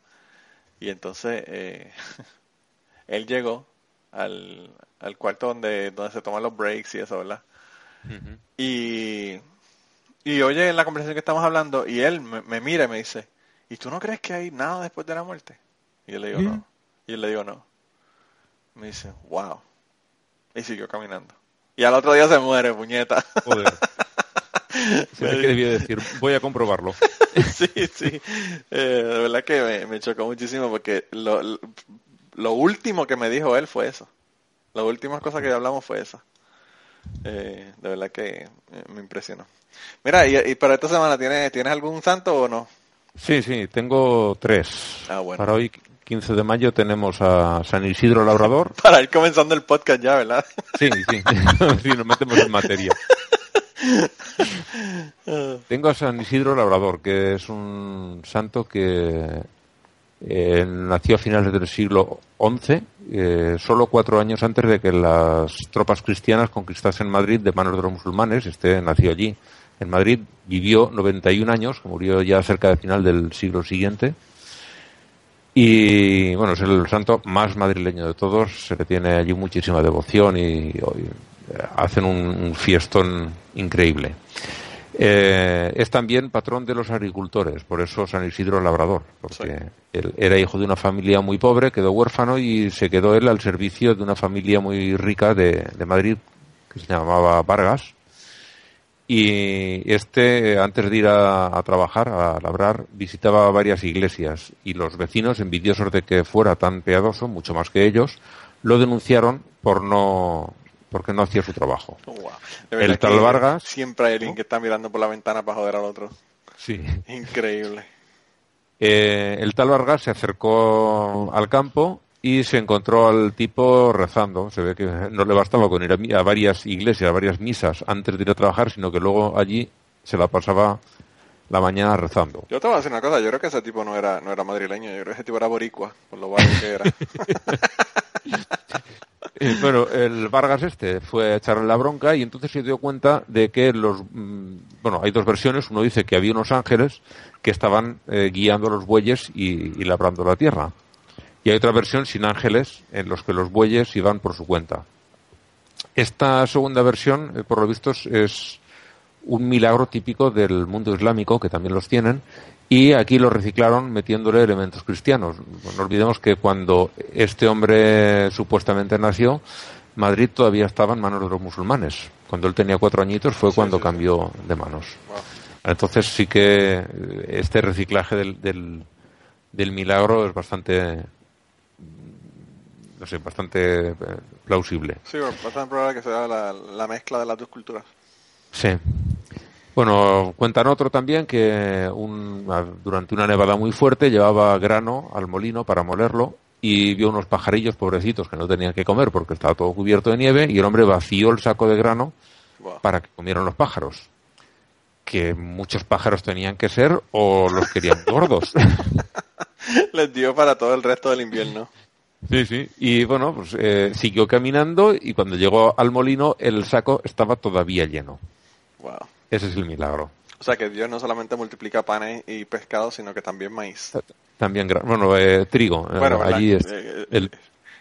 Y entonces eh, *laughs* él llegó al, al cuarto donde, donde se toman los breaks y eso, ¿verdad? Y, y oye la conversación que estamos hablando y él me, me mira y me dice, ¿y tú no crees que hay nada después de la muerte? Y yo le digo, no. Y yo le digo, no. Me dice, wow. Y siguió caminando. Y al otro día se muere, puñeta. Joder. *laughs* Se debía decir, voy a comprobarlo. *laughs* sí, sí. Eh, de verdad que me, me chocó muchísimo porque lo, lo, lo último que me dijo él fue eso. Las últimas cosas que hablamos fue esa. Eh, de verdad que eh, me impresionó. Mira, y, y para esta semana, ¿tienes, ¿tienes algún santo o no? Sí, sí, tengo tres. Ah, bueno. Para hoy, 15 de mayo, tenemos a San Isidro Labrador. *laughs* Para ir comenzando el podcast ya, ¿verdad? Sí, sí, *laughs* sí, nos metemos en materia. *laughs* Tengo a San Isidro Labrador, que es un santo que eh, nació a finales del siglo XI, eh, solo cuatro años antes de que las tropas cristianas conquistasen Madrid de manos de los musulmanes. Este nació allí, en Madrid, vivió 91 años, murió ya cerca del final del siglo siguiente. Y bueno, es el santo más madrileño de todos, se le tiene allí muchísima devoción y, y hacen un, un fiestón increíble. Eh, es también patrón de los agricultores, por eso San Isidro Labrador, porque Sí. él era hijo de una familia muy pobre, quedó huérfano y se quedó él al servicio de una familia muy rica de, de Madrid que se llamaba Vargas. Y este, antes de ir a, a trabajar, a labrar, visitaba varias iglesias y los vecinos, envidiosos de que fuera tan piadoso, mucho más que ellos, lo denunciaron por no, porque no hacía su trabajo. Wow. El tal Vargas- Siempre hay alguien que está mirando por la ventana para joder al otro. Sí. Increíble. Eh, el tal Vargas se acercó al campo y se encontró al tipo rezando. Se ve que no le bastaba con ir a, varias iglesias, a varias misas antes de ir a trabajar, sino que luego allí se la pasaba la mañana rezando. Yo te voy a decir una cosa, yo creo que ese tipo no era, no era madrileño, yo creo que ese tipo era boricua, por lo bajo que era. *laughs* Bueno, el Vargas este fue a echarle la bronca y entonces se dio cuenta de que los... mm, Bueno, hay dos versiones. Uno dice que había unos ángeles que estaban eh, guiando a los bueyes y, y labrando la tierra. Y hay otra versión sin ángeles en los que los bueyes iban por su cuenta. Esta segunda versión, eh, por lo visto, es- un milagro típico del mundo islámico, que también los tienen, y aquí lo reciclaron metiéndole elementos cristianos. No olvidemos que cuando este hombre supuestamente nació, Madrid todavía estaba en manos de los musulmanes. Cuando él tenía cuatro añitos fue cuando sí, sí. cambió de manos. Entonces sí que eh, este reciclaje del, del, del milagro es bastante, no sé, bastante eh, plausible. Sí, bastante probable que sea la, la mezcla de las dos culturas. Sí. Bueno, cuentan otro también que un- durante una nevada muy fuerte llevaba grano al molino para molerlo y vio unos pajarillos pobrecitos que no tenían que comer porque estaba todo cubierto de nieve y el hombre vació el saco de grano Wow. para que comieran los pájaros. Que muchos pájaros tenían que ser o los querían gordos. *laughs* *laughs* Les dio para todo el resto del invierno. Sí, sí. Y bueno, pues eh, siguió caminando y cuando llegó al molino el saco estaba todavía lleno. Wow. Ese es el milagro. O sea que Dios no solamente multiplica panes y pescado, sino que también maíz. También, bueno, eh, trigo. eh, Bueno, allí es, Eh, el,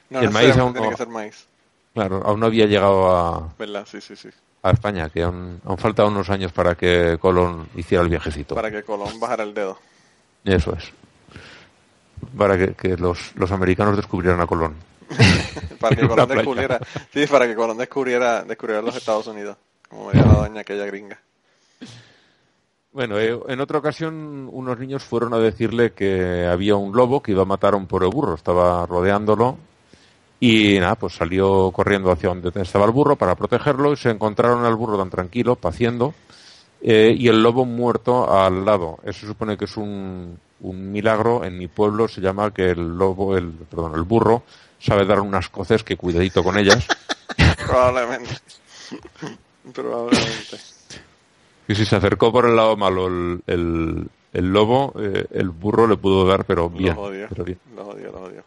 No el maíz aún tiene no- que ser maíz. claro, aún no había llegado a, ¿Verdad? Sí, sí, sí. a España, que aún, aún faltaban unos años para que Colón hiciera el viajecito. Para que Colón bajara el dedo. Eso es. Para que, que los, los americanos descubrieran a Colón. *laughs* Para que *laughs* Colón descubriera. Sí, para que Colón descubriera, descubriera los Estados Unidos. Como me la doña aquella gringa. Bueno, eh, en otra ocasión unos niños fueron a decirle que había un lobo que iba a matar a un pobre burro, estaba rodeándolo y nada, pues salió corriendo hacia donde estaba el burro para protegerlo y se encontraron al burro tan tranquilo, paciendo, eh, y el lobo muerto al lado. Eso se supone que es un, un milagro. En mi pueblo se llama que el lobo, el, perdón, el burro sabe dar unas coces que cuidadito con ellas. *laughs* Probablemente. Probablemente. Y si se acercó por el lado malo el, el, el lobo, eh, el burro le pudo dar, pero bien. Los odio. pero bien. Los odio, los odio.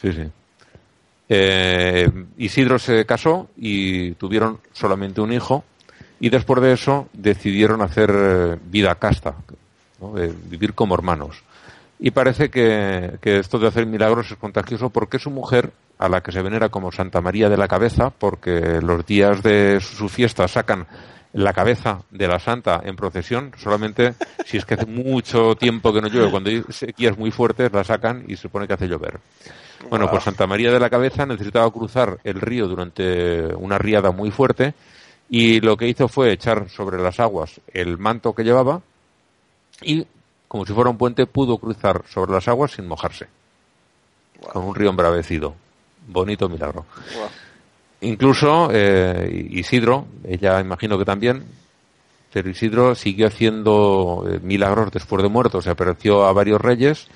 Sí, sí. Eh, Isidro se casó y tuvieron solamente un hijo y después de eso decidieron hacer eh, vida casta, ¿no? Eh, vivir como hermanos. Y parece que, que esto de hacer milagros es contagioso porque su mujer, a la que se venera como Santa María de la Cabeza, porque los días de su fiesta sacan la cabeza de la santa en procesión, solamente si es que hace mucho tiempo que no llueve, cuando hay sequías muy fuertes la sacan y se supone que hace llover. Bueno, pues Santa María de la Cabeza necesitaba cruzar el río durante una riada muy fuerte y lo que hizo fue echar sobre las aguas el manto que llevaba y, como si fuera un puente, pudo cruzar sobre las aguas sin mojarse, Wow. con un río embravecido. Bonito milagro. Wow. Incluso eh, Isidro, ella imagino que también, pero Isidro siguió haciendo eh, milagros después de muerto. Se apareció a varios reyes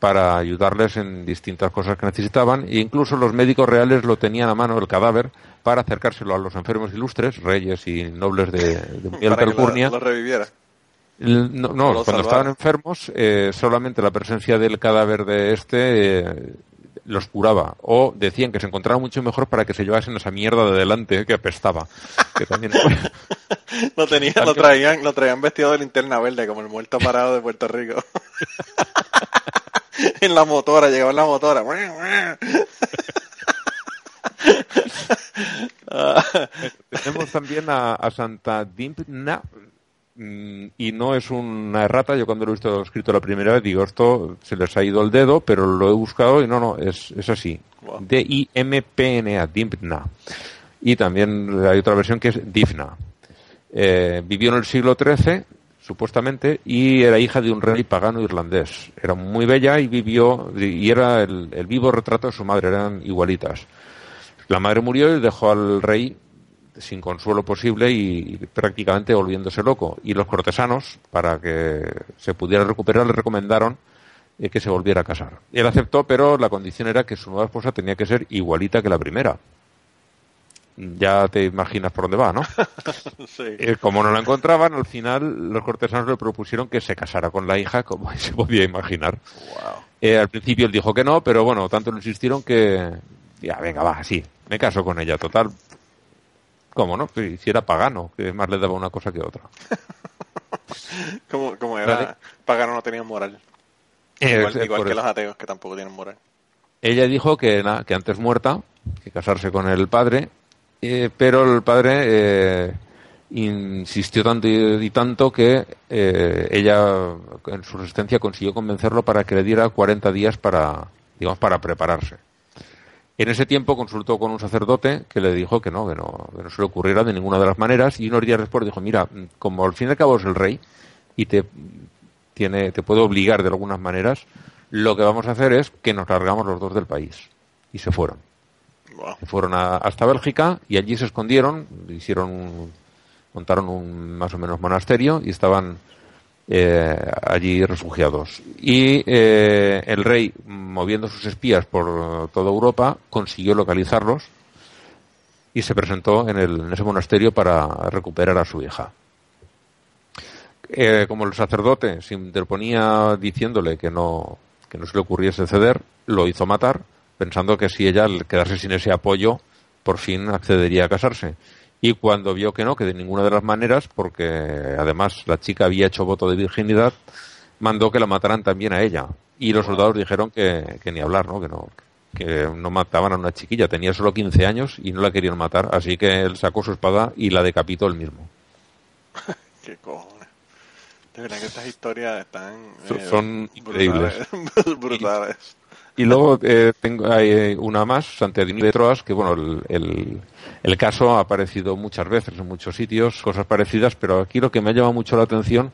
para ayudarles en distintas cosas que necesitaban e incluso los médicos reales lo tenían a mano el cadáver para acercárselo a los enfermos ilustres, reyes y nobles de, de *laughs* que lo, lo reviviera. No, no, cuando estaban enfermos, eh, solamente la presencia del cadáver de este eh, los curaba. O decían que se encontraba mucho mejor para que se llevasen esa mierda de delante que apestaba. Que también *laughs* Lo, tenía, lo, traían, lo traían vestido de linterna verde, como el muerto parado de Puerto Rico. *laughs* en la motora, llegaba en la motora. *laughs* Tenemos también a, a Santa Dimpna. Mm, Y no es una errata, yo cuando lo he visto escrito la primera vez digo, esto se les ha ido el dedo, pero lo he buscado y no, no, es, es así. Wow. D-I-M-P-N-A, Dimpna. Y también hay otra versión que es Difna. Eh, vivió en el siglo XIII, supuestamente, y era hija de un rey pagano irlandés. Era muy bella y vivió, y era el, el vivo retrato de su madre, eran igualitas. La madre murió y dejó al rey sin consuelo posible y, y prácticamente volviéndose loco. Y los cortesanos, para que se pudiera recuperar, le recomendaron eh, que se volviera a casar. Él aceptó, pero la condición era que su nueva esposa tenía que ser igualita que la primera. Ya te imaginas por dónde va, ¿no? *laughs* sí. Eh, como no la encontraban, al final los cortesanos le propusieron que se casara con la hija, como *laughs* se podía imaginar. Wow. Eh, al principio él dijo que no, pero bueno, tanto lo insistieron que, ya, venga, va, sí, me caso con ella, total. ¿Cómo no? Si era pagano, que más le daba una cosa que otra. *laughs* como, como era Vale. pagano no tenía moral. Eh, igual que eso. los ateos que tampoco tienen moral. Ella dijo que, na- que antes muerta, que casarse con el padre, eh, pero el padre eh, insistió tanto y, y tanto que eh, ella en su resistencia consiguió convencerlo para que le diera 40 días para, digamos, para prepararse. En ese tiempo consultó con un sacerdote que le dijo que no, que no, que no se le ocurriera de ninguna de las maneras y unos días después dijo, mira, como al fin y al cabo es el rey y te tiene, te puede obligar de algunas maneras, lo que vamos a hacer es que nos largamos los dos del país. Y se fueron. Wow. Se fueron a- hasta Bélgica y allí se escondieron, hicieron un- montaron un más o menos monasterio y estaban eh, allí refugiados. Y eh, el rey, moviendo sus espías por toda Europa, consiguió localizarlos y se presentó en, el- en ese monasterio para recuperar a su hija. Eh, como el sacerdote se interponía diciéndole que no, que no se le ocurriese ceder, lo hizo matar, pensando que si ella, al quedarse sin ese apoyo, por fin accedería a casarse. Y cuando vio que no, que de ninguna de las maneras, porque además la chica había hecho voto de virginidad, mandó que la mataran también a ella. Y los soldados dijeron que, que ni hablar, ¿no? Que no, que no mataban a una chiquilla. Tenía solo 15 años y no la querían matar. Así que él sacó su espada y la decapitó él mismo. *laughs* Qué cojones. De verdad que estas historias están... Son- eh, son brutales. *laughs* brutales. Y luego eh, tengo hay eh, una más, Santiago de Troas, que bueno, el, el, el caso ha aparecido muchas veces en muchos sitios, cosas parecidas, pero aquí lo que me ha llamado mucho la atención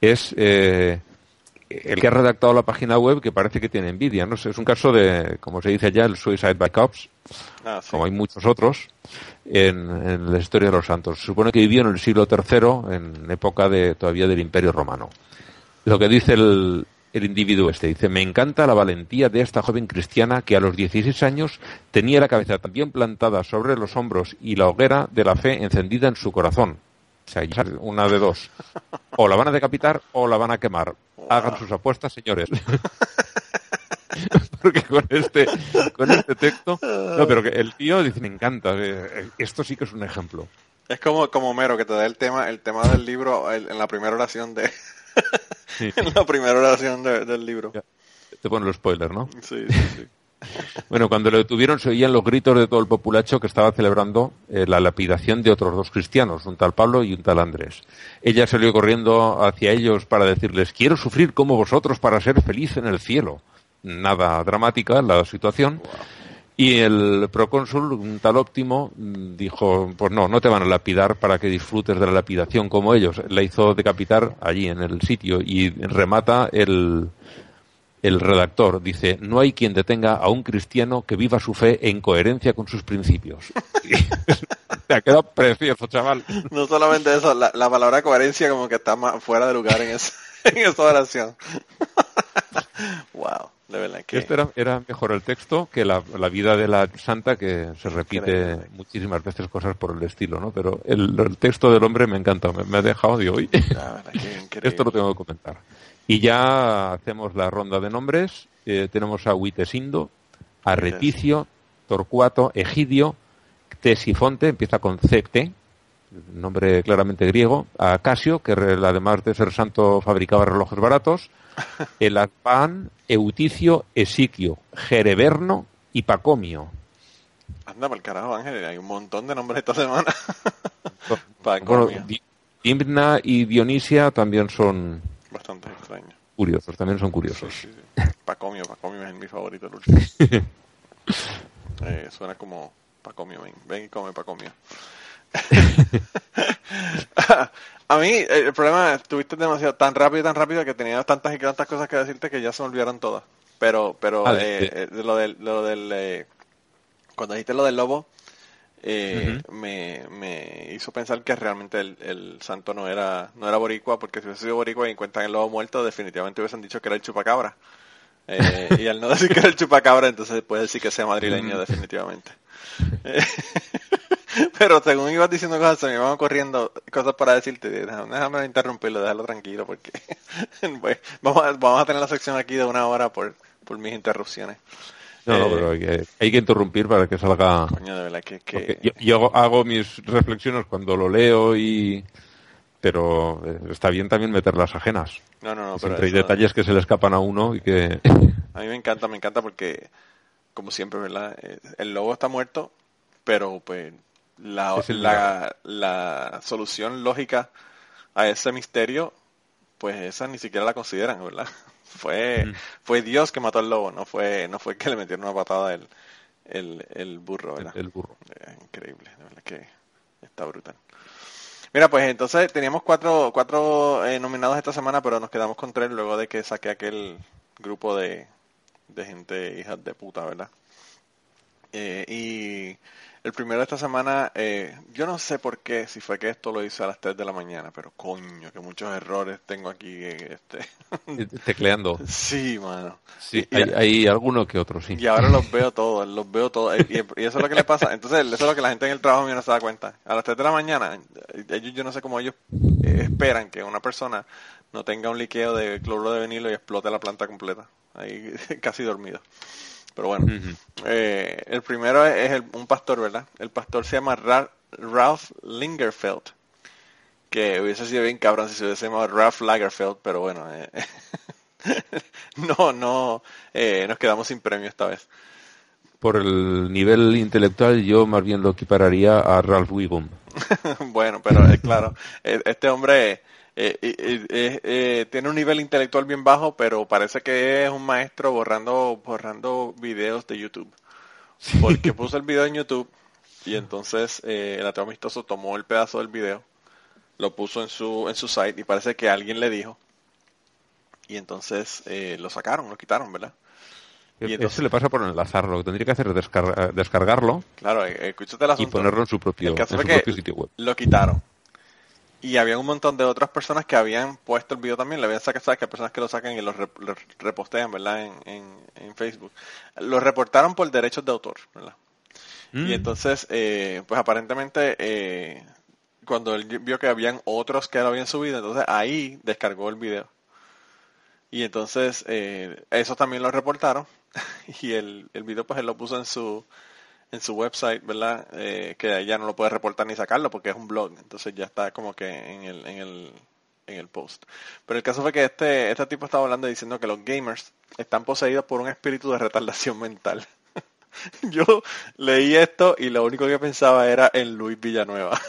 es eh, el que ha redactado la página web que parece que tiene envidia. No sé, es un caso de, como se dice allá, el Suicide by Cops, Ah, sí. como hay muchos otros en, en la historia de los santos. Se supone que vivió en el siglo III, en época de todavía del Imperio Romano. Lo que dice el, el individuo este, dice, me encanta la valentía de esta joven cristiana que a los 16 años tenía la cabeza tan bien plantada sobre los hombros y la hoguera de la fe encendida en su corazón. O sea, una de dos. O la van a decapitar o la van a quemar. Hagan sus apuestas, señores. *laughs* Porque con este, con este texto, no, pero que el tío dice, me encanta, eh, esto sí que es un ejemplo. Es como, como Homero que te da el tema, el tema del libro el- en la primera oración de... Sí. en *laughs* la primera oración de- del libro. Ya. Te pone el spoiler, ¿no? Sí, sí, sí. *laughs* Bueno, cuando lo detuvieron se oían los gritos de todo el populacho que estaba celebrando eh, la lapidación de otros dos cristianos, un tal Pablo y un tal Andrés. Ella salió corriendo hacia ellos para decirles, quiero sufrir como vosotros para ser feliz en el cielo. Nada dramática la situación. Y el procónsul, un tal óptimo, dijo, pues no, no te van a lapidar para que disfrutes de la lapidación como ellos. La hizo decapitar allí en el sitio y remata el, el redactor. Dice, no hay quien detenga a un cristiano que viva su fe en coherencia con sus principios. *laughs* Te ha quedado precioso, chaval. No solamente eso, la, la palabra coherencia como que está más fuera de lugar en, esa- en esa oración. *laughs* wow, de verdad que... Este era, era mejor el texto que la, la vida de la santa que se repite Increíble. muchísimas veces cosas por el estilo, ¿no? Pero el, el texto del hombre me encanta, me, me ha dejado de hoy. *laughs* Esto lo tengo que comentar. Y ya hacemos la ronda de nombres. Eh, tenemos a Huitesindo, a Reticio, Torcuato, Egidio, Tesifonte, empieza con CT, nombre claramente griego, a Casio, que además de ser santo fabricaba relojes baratos, *laughs* el Adpan, Euticio, Esiquio, Jereverno y Pacomio. Anda por el carajo, Ángel, hay un montón de nombres esta semana. *laughs* Pacomio. Di- Dimna y Dionisia también son Bastante extraño. curiosos, también son Sí, curiosos. sí, sí. *laughs* Pacomio, Pacomio es mi favorito, el último. Eh, suena como Pacomio, ven, ven y come Pacomio. *laughs* A mí, el problema es, tuviste demasiado, tan rápido y tan rápido que tenía tantas y tantas cosas que decirte que ya se me olvidaron todas. Pero, pero, Ah, eh, eh, lo del, lo del, eh, cuando dijiste lo del lobo, eh, me, me hizo pensar que realmente el, el santo no era, no era boricua, porque si hubiese sido boricua y encuentran el lobo muerto, definitivamente hubiesen dicho que era el chupacabra. Eh, y al no decir que era el chupacabra, entonces puede decir que sea madrileño definitivamente. Eh, *laughs* *laughs* Pero según ibas diciendo cosas, se me iban ocurriendo cosas para decirte. Déjame, déjame interrumpirlo, déjalo tranquilo, porque *laughs* vamos, a, vamos a tener la sección aquí de una hora por, por mis interrupciones. No, no, pero hay que, hay que interrumpir para que salga... Coño, de verdad que... que- porque Yo, yo hago, mis reflexiones cuando lo leo y... Pero eh, está bien también meter las ajenas. No, no, no, pero Siempre hay eso- detalles que se le escapan a uno y que... *laughs* A mí me encanta, me encanta porque, como siempre, ¿verdad? Eh, El lobo está muerto, pero pues la, la, la solución lógica a ese misterio, pues esa ni siquiera la consideran, ¿verdad? *laughs* Fue, Mm. fue Dios que mató al lobo, no fue, no fue que le metieron una patada el, el, el burro, ¿verdad? el burro. Eh, increíble, de verdad que está brutal. Mira, pues entonces teníamos cuatro, cuatro eh, nominados esta semana, pero nos quedamos con tres luego de que saqué aquel grupo de, de gente hijas de puta, ¿verdad? Eh, y el primero de esta semana, eh, yo no sé por qué, si fue que esto lo hice a las 3 de la mañana, pero coño, que muchos errores tengo aquí. eh, Este. *laughs* Eh, Tecleando. sí, mano. Sí, Y- hay, hay alguno que otro, sí. y ahora los veo todos, los veo todos. Y, y eso es lo que le pasa. Entonces, eso es lo que la gente en el trabajo mío no se da cuenta. A las 3 de la mañana, ellos, yo no sé cómo ellos eh, esperan que una persona no tenga un liqueo de cloruro de vinilo y explote la planta completa. Ahí *laughs* casi dormido. Pero bueno, eh, el primero es, es el- un pastor, ¿verdad? El pastor se llama Ra- Ralph Lingerfeld. Que hubiese sido bien cabrón si se hubiese llamado Ralph Lagerfeld, pero bueno, eh, *laughs* no, no, eh, nos quedamos sin premio esta vez. Por el nivel intelectual yo más bien lo equipararía a Ralph Wiggum. *laughs* bueno, pero eh, claro, eh, este hombre eh, eh, tiene un nivel intelectual bien bajo, pero parece que es un maestro borrando, borrando videos de YouTube. *laughs* Porque puso el video en YouTube y entonces eh, el ateo amistoso tomó el pedazo del video, lo puso en su, en su site y parece que alguien le dijo. Y entonces eh, lo sacaron, lo quitaron, ¿verdad? Y entonces- Eso le pasa por enlazarlo. Lo que tendría que hacer es descarga- descargarlo Claro, eh, escúchate el y asunto. ponerlo en su propio, El en caso su fue que propio sitio web. lo quitaron. Y había un montón de otras personas que habían puesto el video también. Le habían sacado, sabes que hay personas que lo sacan y lo, re- lo repostean, ¿verdad? En, en, en Facebook. Lo reportaron por derechos de autor, ¿verdad? Mm. Y entonces, eh, pues aparentemente, eh, cuando él vio que habían otros que lo habían subido, entonces ahí descargó el video. Y entonces, eh, eso también lo reportaron. *laughs* Y el, el video, pues él lo puso en su, en su website, ¿verdad? Eh, que ya no lo puede reportar ni sacarlo porque es un blog. Entonces ya está como que en el, en el, en el post. Pero el caso fue que este, este tipo estaba hablando diciendo que los gamers están poseídos por un espíritu de retardación mental. *laughs* Yo leí esto y lo único que pensaba era en Luis Villanueva.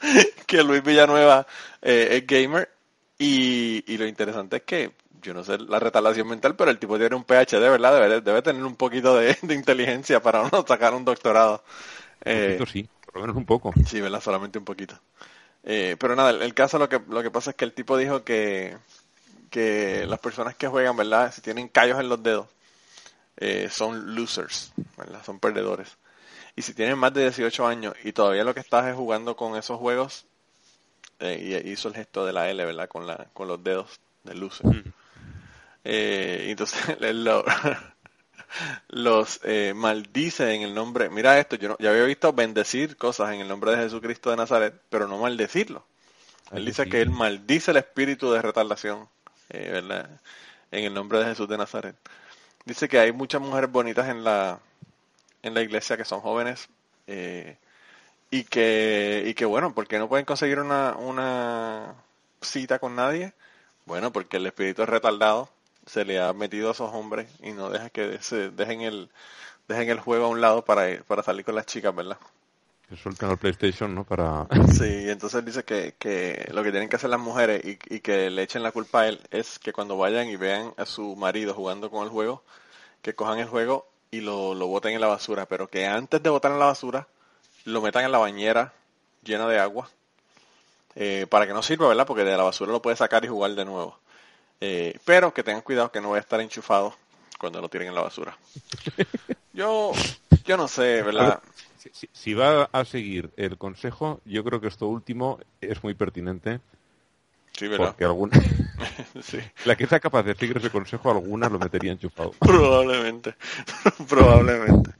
*laughs* que Luis Villanueva eh, es gamer y, y lo interesante es que yo no sé la retardación mental, pero el tipo tiene un PhD, ¿verdad? Debe, debe tener un poquito de, de inteligencia para no sacar un doctorado. Eh, Esto sí, por lo menos un poco. Sí, ¿verdad? Solamente un poquito. Eh, pero nada, el, el caso lo que, lo que pasa es que el tipo dijo que, que las personas que juegan, ¿verdad? Si tienen callos en los dedos, eh, son losers, ¿verdad? Son perdedores. Y si tienen más de 18 años y todavía lo que estás es jugando con esos juegos, eh, y hizo el gesto de la L, ¿verdad? Con, la, con los dedos de loser. Eh, y entonces *laughs* lo- *laughs* los eh, maldice en el nombre. Mira esto, yo no- ya había visto bendecir cosas en el nombre de Jesucristo de Nazaret, pero no maldecirlo. Él dice que él maldice el espíritu de retardación, eh, ¿verdad? En el nombre de Jesús de Nazaret. Dice que hay muchas mujeres bonitas en la en la iglesia que son jóvenes eh, y que y que bueno, porque no pueden conseguir una una cita con nadie. Bueno, porque el espíritu es retardado, se le ha metido a esos hombres y no deja que se dejen el dejen el juego a un lado para para salir con las chicas, ¿verdad? Que sueltan el PlayStation, ¿no? Para... *laughs* Sí, entonces dice que, que lo que tienen que hacer las mujeres y, y que le echen la culpa a él es que cuando vayan y vean a su marido jugando con el juego, que cojan el juego y lo, lo boten en la basura, pero que antes de botar en la basura, lo metan en la bañera llena de agua, eh, para que no sirva, ¿verdad? Porque de la basura lo puede sacar y jugar de nuevo. Eh, pero que tengan cuidado que no vaya a estar enchufado cuando lo tiren en la basura. *laughs* Yo, yo no sé, ¿verdad? Si, si- si va a seguir el consejo, yo creo que esto último es muy pertinente. Sí, ¿verdad? Porque alguna... *laughs* Sí. la que sea capaz de seguir ese consejo, alguna lo metería enchufado. Probablemente, *laughs* probablemente.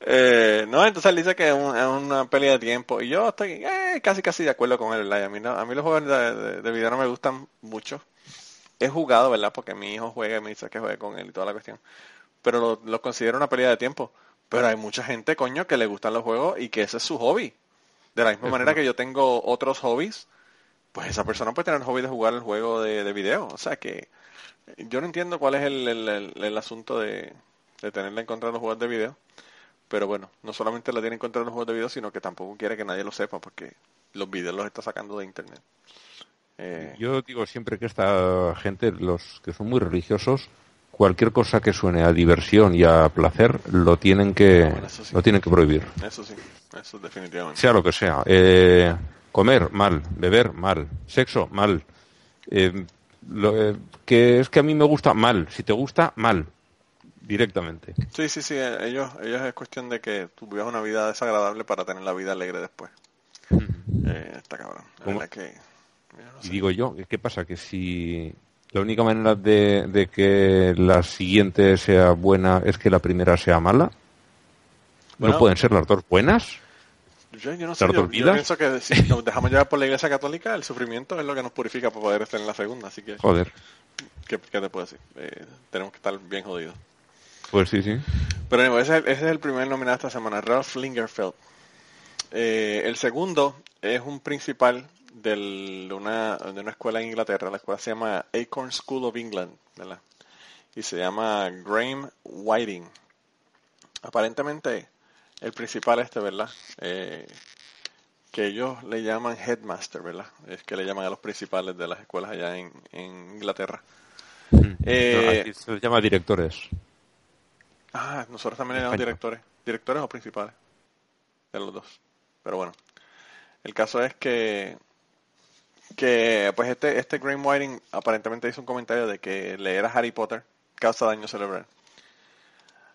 Eh, no, entonces él dice que es, un- es una pelea de tiempo y yo estoy eh, casi casi de acuerdo con él, A mí, no- a mí los juegos de, de- de video no me gustan mucho. He jugado, ¿verdad? Porque mi hijo juega y me dice que juegue con él y toda la cuestión. pero lo, lo considero una pérdida de tiempo. Pero hay mucha gente, coño, que le gustan los juegos y que ese es su hobby. De la misma Es manera que yo tengo otros hobbies, pues esa persona puede tener el hobby de jugar el juego de, de video. O sea que yo no entiendo cuál es el, el- el- el asunto de, de tenerle en contra de los juegos de video. Pero bueno, no solamente la tiene en contra de los juegos de video, sino que tampoco quiere que nadie lo sepa porque los videos los está sacando de internet. Eh, Yo digo siempre que esta gente, los que son muy religiosos, cualquier cosa que suene a diversión y a placer, lo tienen que, Bueno, eso sí. lo tienen que prohibir. eso sí, eso definitivamente. Sea lo que sea. Eh, comer, mal. Beber, mal. Sexo, mal. Eh, lo, eh, que es que a mí me gusta, mal. Si te gusta, mal. Directamente. Sí, sí, sí, eh, ellos, ellos es cuestión de que tú vivas una vida desagradable para tener la vida alegre después. Eh, está cabrón. La que, Y digo yo, ¿qué pasa? Que si la única manera de, de que la siguiente sea buena es que la primera sea mala, Bueno. ¿no pueden ser las dos buenas? Yo, yo no sé, ¿Dar yo, pienso que si nos dejamos llevar por la iglesia católica, el sufrimiento es lo que nos purifica para poder estar en la segunda, así que, Joder. ¿qué, qué te puedo decir? Eh, tenemos que estar bien jodidos. Pues sí, sí. Pero anyway, ese, es el- ese es el primer nominado esta semana, Ralph Lingerfeld. Eh, el segundo es un principal del- de, una, de una escuela en Inglaterra. La escuela se llama Acorn School of England, ¿verdad? Y se llama Graham Whiting. Aparentemente, el principal este, ¿verdad? Eh, que ellos le llaman headmaster, ¿verdad? Es que le llaman a los principales de las escuelas allá en, en Inglaterra. Eh, No, aquí se les llama directores. Ah, nosotros también le llamamos directores. ¿Directores o principales? De los dos. Pero bueno. El caso es que que pues este este Graham Whiting aparentemente hizo un comentario de que leer a Harry Potter causa daño cerebral.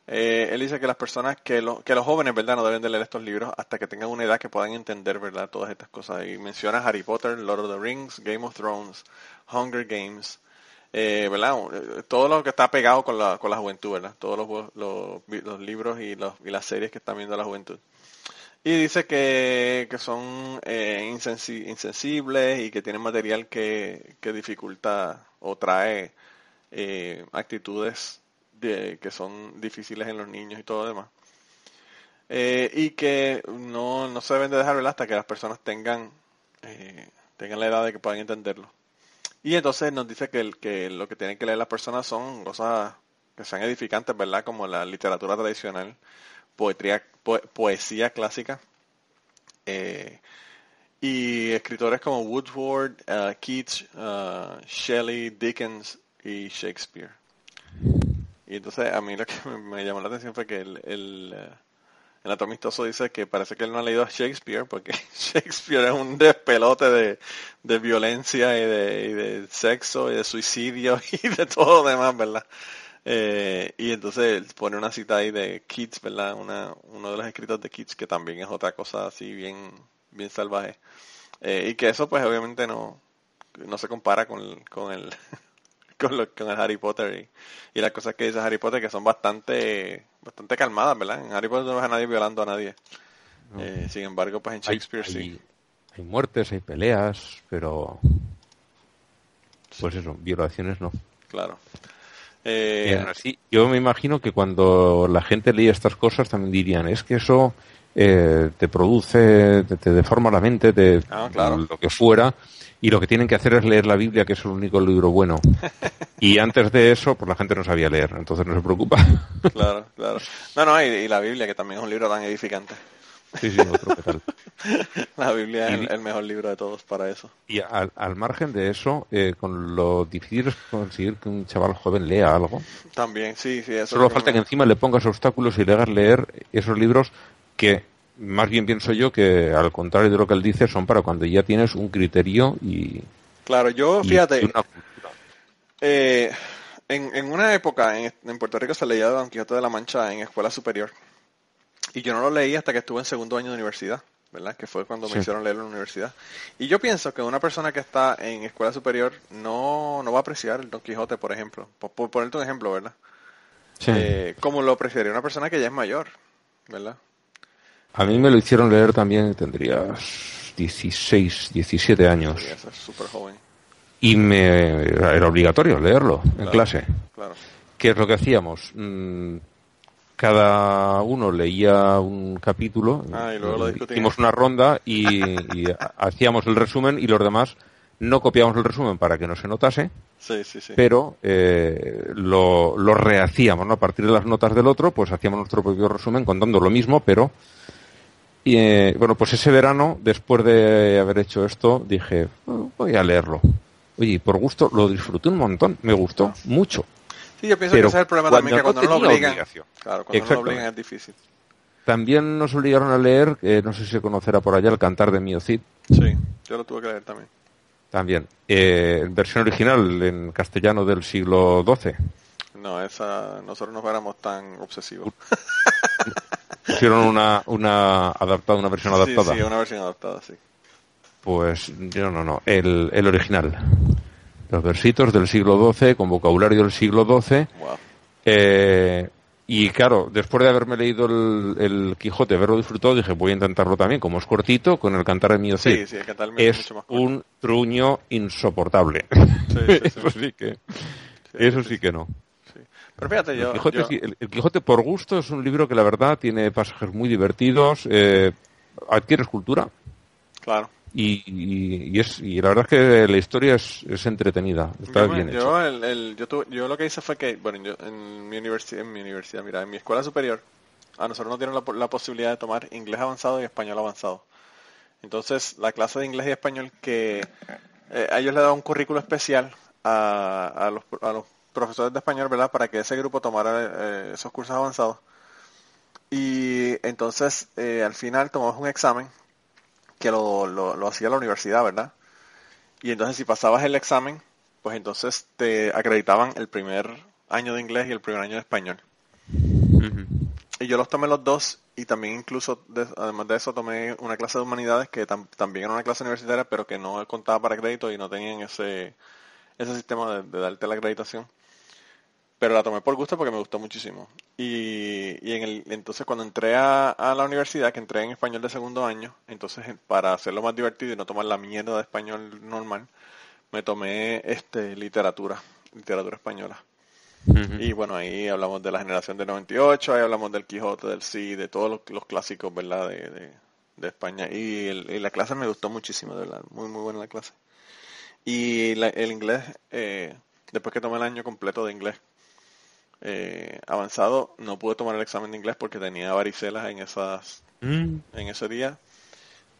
Eh, él dice que las personas, que, lo- que los jóvenes, ¿verdad? No deben de leer estos libros hasta que tengan una edad que puedan entender, ¿verdad? Todas estas cosas. Y menciona Harry Potter, Lord of the Rings, Game of Thrones, Hunger Games, eh, ¿verdad? Eh, Todo lo que está pegado con la, con la juventud, ¿verdad? Todos los, los, los libros y, los, y las series que están viendo la juventud. Y dice que, que son eh, insensi- insensibles y que tienen material que, que dificulta o trae eh, actitudes de, que son difíciles en los niños y todo lo demás. Eh, y que no, no se deben de dejar ¿verdad? hasta que las personas tengan, eh, tengan la edad de que puedan entenderlo. Y entonces nos dice que, que lo que tienen que leer las personas son cosas que sean edificantes, ¿verdad? Como la literatura tradicional, poetría, po- poesía clásica, eh, y escritores como Woodward, uh, Keats, uh, Shelley, Dickens y Shakespeare. Y entonces a mí lo que *laughs* me, llamó la atención fue que el, el, el atomistoso dice que parece que él no ha leído a Shakespeare porque *laughs* Shakespeare es un despelote de, de violencia y de, y de sexo y de suicidio *laughs* y de todo lo demás, ¿verdad? Eh, y entonces él pone una cita ahí de Keats, ¿verdad? Una, uno de los escritos de Keats que también es otra cosa así bien, bien salvaje. Eh, y que eso pues obviamente no, no se compara con el, con el, *laughs* con, lo- con el Harry Potter y, y las cosas que dice Harry Potter que son bastante, bastante calmadas, ¿verdad? En Harry Potter no ves a nadie violando a nadie. Eh, sin embargo, pues en Hay, Shakespeare sí. hay muertes, hay peleas, pero... Pues eso, violaciones no. Claro. Y Eh, aún así, yo me imagino que cuando la gente leía estas cosas también dirían, es que eso eh, te produce, te, te deforma la mente, te, Ah, claro. lo que fuera, y lo que tienen que hacer es leer la Biblia, que es el único libro bueno. *laughs* y antes de eso, pues la gente no sabía leer, entonces no se preocupa. claro, claro. No, no, y, y la Biblia, que también es un libro tan edificante. Sí, sí, otro que tal. *laughs* La Biblia es Y- el, el mejor libro de todos para eso. Y al, al margen de eso, eh, con lo difícil es conseguir que un chaval joven lea algo, También, sí, sí, eso Solo es lo falta que me- encima le pongas obstáculos y le hagas leer esos libros que, más bien pienso yo, que al contrario de lo que él dice, son para cuando ya tienes un criterio y, Claro, yo, y- fíjate, una. Eh, en, en una época en, en Puerto Rico se leía Don Quijote de la Mancha en escuela superior. Y yo no lo leí hasta que estuve en segundo año de universidad, ¿verdad? Que fue cuando me Sí. hicieron leerlo en la universidad. Y yo pienso que una persona que está en escuela superior no, no va a apreciar el Don Quijote, por ejemplo. Por, por ponerte un ejemplo, ¿verdad? Sí. Eh, como lo apreciaría una persona que ya es mayor, ¿verdad? A mí me lo hicieron leer también, tendrías 16, 17 años. Sí, eso es súper joven, Y me era obligatorio leerlo en Claro. clase. claro. ¿Qué es lo que hacíamos? Mm, cada uno leía un capítulo, Ah, y luego lo discutían. hicimos una ronda y, y hacíamos el resumen y los demás no copiamos el resumen para que no se notase, Sí, sí, sí. pero eh, lo, lo rehacíamos, ¿no? A partir de las notas del otro, pues hacíamos nuestro propio resumen contando lo mismo, pero y, eh, bueno, pues ese verano, después de haber hecho esto, dije, "Oh, voy a leerlo. Oye, y por gusto lo disfruté un montón, me gustó mucho. Sí, yo pienso pero que ese es el problema también, que cuando no lo obligan, obligación. claro, cuando no lo obligan es difícil. También nos obligaron a leer, eh, no sé si se conocerá por allá, el cantar de Mio Cid, Sí, yo lo tuve que leer también. también. Eh, versión original, en castellano del siglo XII. No, esa, nosotros no éramos tan obsesivos. *laughs* Pusieron una, una adaptada, una versión adaptada. Sí, sí, una versión adaptada, sí. Pues yo no, no, el, el original. Los versitos del siglo XII, con vocabulario del siglo XII. Wow. eh, y claro, después de haberme leído el, el Quijote, haberlo disfrutado, dije, voy a intentarlo también, como es cortito, con el cantar de Cid. Sí, sí, el cantar me es mucho más corto. un truño insoportable. Sí, sí, *laughs* eso sí que, eso sí que no. Pero fíjate, yo, el, Quijote, yo- sí- el- el Quijote, por gusto, es un libro que la verdad tiene pasajes muy divertidos, eh, adquieres cultura claro. Y, y- y es, y la verdad es que la historia es, es entretenida, está yo, bien yo, hecho. el, el- yo, tuve- yo lo que hice fue que, bueno, yo en mi universidad, en mi universidad, mira, en mi escuela superior, a nosotros nos dieron la, la posibilidad de tomar inglés avanzado y español avanzado. Entonces, la clase de inglés y español que eh, a ellos le daban un currículo especial a, a los, a los profesores de español, ¿verdad? Para que ese grupo tomara eh, esos cursos avanzados. Y entonces, eh, al final tomamos un examen que lo, lo, lo hacía la universidad, ¿verdad? Y entonces si pasabas el examen, pues entonces te acreditaban el primer año de inglés y el primer año de español. Y yo los tomé los dos y también incluso, de- además de eso, tomé una clase de humanidades que tam- también era una clase universitaria, pero que no contaba para crédito y no tenían ese, ese sistema de, de darte la acreditación. Pero la tomé por gusto porque me gustó muchísimo. Y, y en el, entonces cuando entré a, a la universidad, que entré en español de segundo año, entonces eh, para hacerlo más divertido y no tomar la mierda de español normal, me tomé este literatura, literatura española. Y bueno, ahí hablamos de la generación del 98, ahí hablamos del Quijote, del Cid, de todos los, los clásicos, ¿verdad? De, de, de España. Y, el- y la clase me gustó muchísimo, de verdad. Muy, muy buena la clase. Y la- el inglés, eh, después que tomé el año completo de inglés eh, avanzado, no pude tomar el examen de inglés porque tenía varicelas en esas Mm. en ese día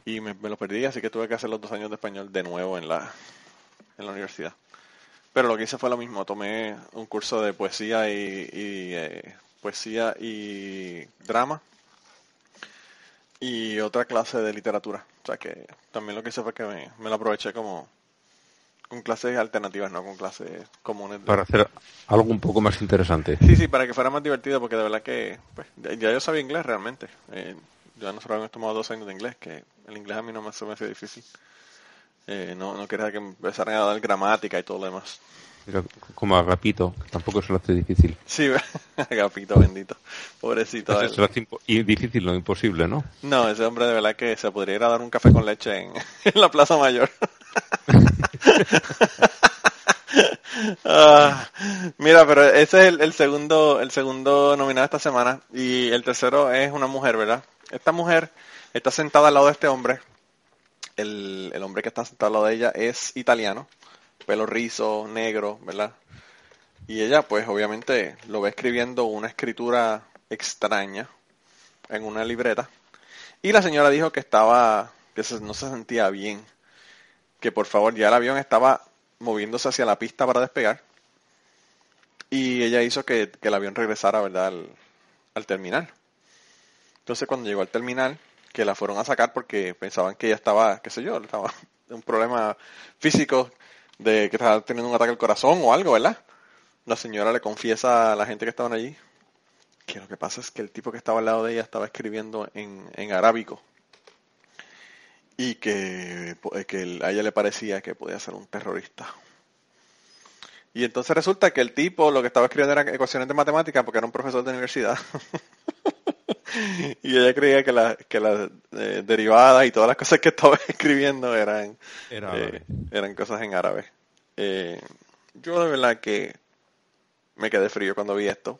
y me, me lo perdí, así que tuve que hacer los dos años de español de nuevo en la, en la universidad. Pero lo que hice fue lo mismo, tomé un curso de poesía y, y, eh, poesía y drama y otra clase de literatura. O sea que también lo que hice fue que me, me lo aproveché como con clases alternativas, no con clases comunes. de- Para hacer algo un poco más interesante. Sí, sí, para que fuera más divertido, porque de verdad que pues, ya yo sabía inglés realmente. Eh, ya nosotros habíamos tomado dos años de inglés, que el inglés a mí no me, se me hacía difícil. Eh, no, no quería que empezaran a dar gramática y todo lo demás. Mira, Como Agapito, tampoco se lo hace difícil. Sí, *laughs* agapito bendito. Pobrecito. él. Se lo hace y difícil, no imposible, ¿no? No, ese hombre de verdad que se podría ir a dar un café con leche en, *laughs* en la Plaza Mayor. *laughs* Ah, mira, pero ese es el, segundo el segundo nominado esta semana y el tercero es una mujer, ¿verdad? Esta mujer está sentada al lado de este hombre. El, el hombre que está sentado al lado de ella es italiano, pelo rizo, negro, ¿verdad? Y ella, pues, obviamente lo ve escribiendo una escritura extraña en una libreta. Y la señora dijo que estaba, que se- no se sentía bien, que por favor ya el avión estaba moviéndose hacia la pista para despegar. Y ella hizo que, que el avión regresara, ¿verdad?, al, al terminal. Entonces cuando llegó al terminal, que la fueron a sacar porque pensaban que ella estaba, qué sé yo, estaba *laughs* un problema físico de que estaba teniendo un ataque al corazón o algo, ¿verdad? La señora le confiesa a la gente que estaban allí que lo que pasa es que el tipo que estaba al lado de ella estaba escribiendo en, en arábico y que, que el- a ella le parecía que podía ser un terrorista. Y entonces resulta que el tipo lo que estaba escribiendo eran ecuaciones de matemáticas porque era un profesor de universidad. *laughs* y ella creía que, la- que las eh, derivadas y todas las cosas que estaba *laughs* escribiendo eran, Era eh, eran cosas en árabe. Eh, yo de verdad que me quedé frío cuando vi esto.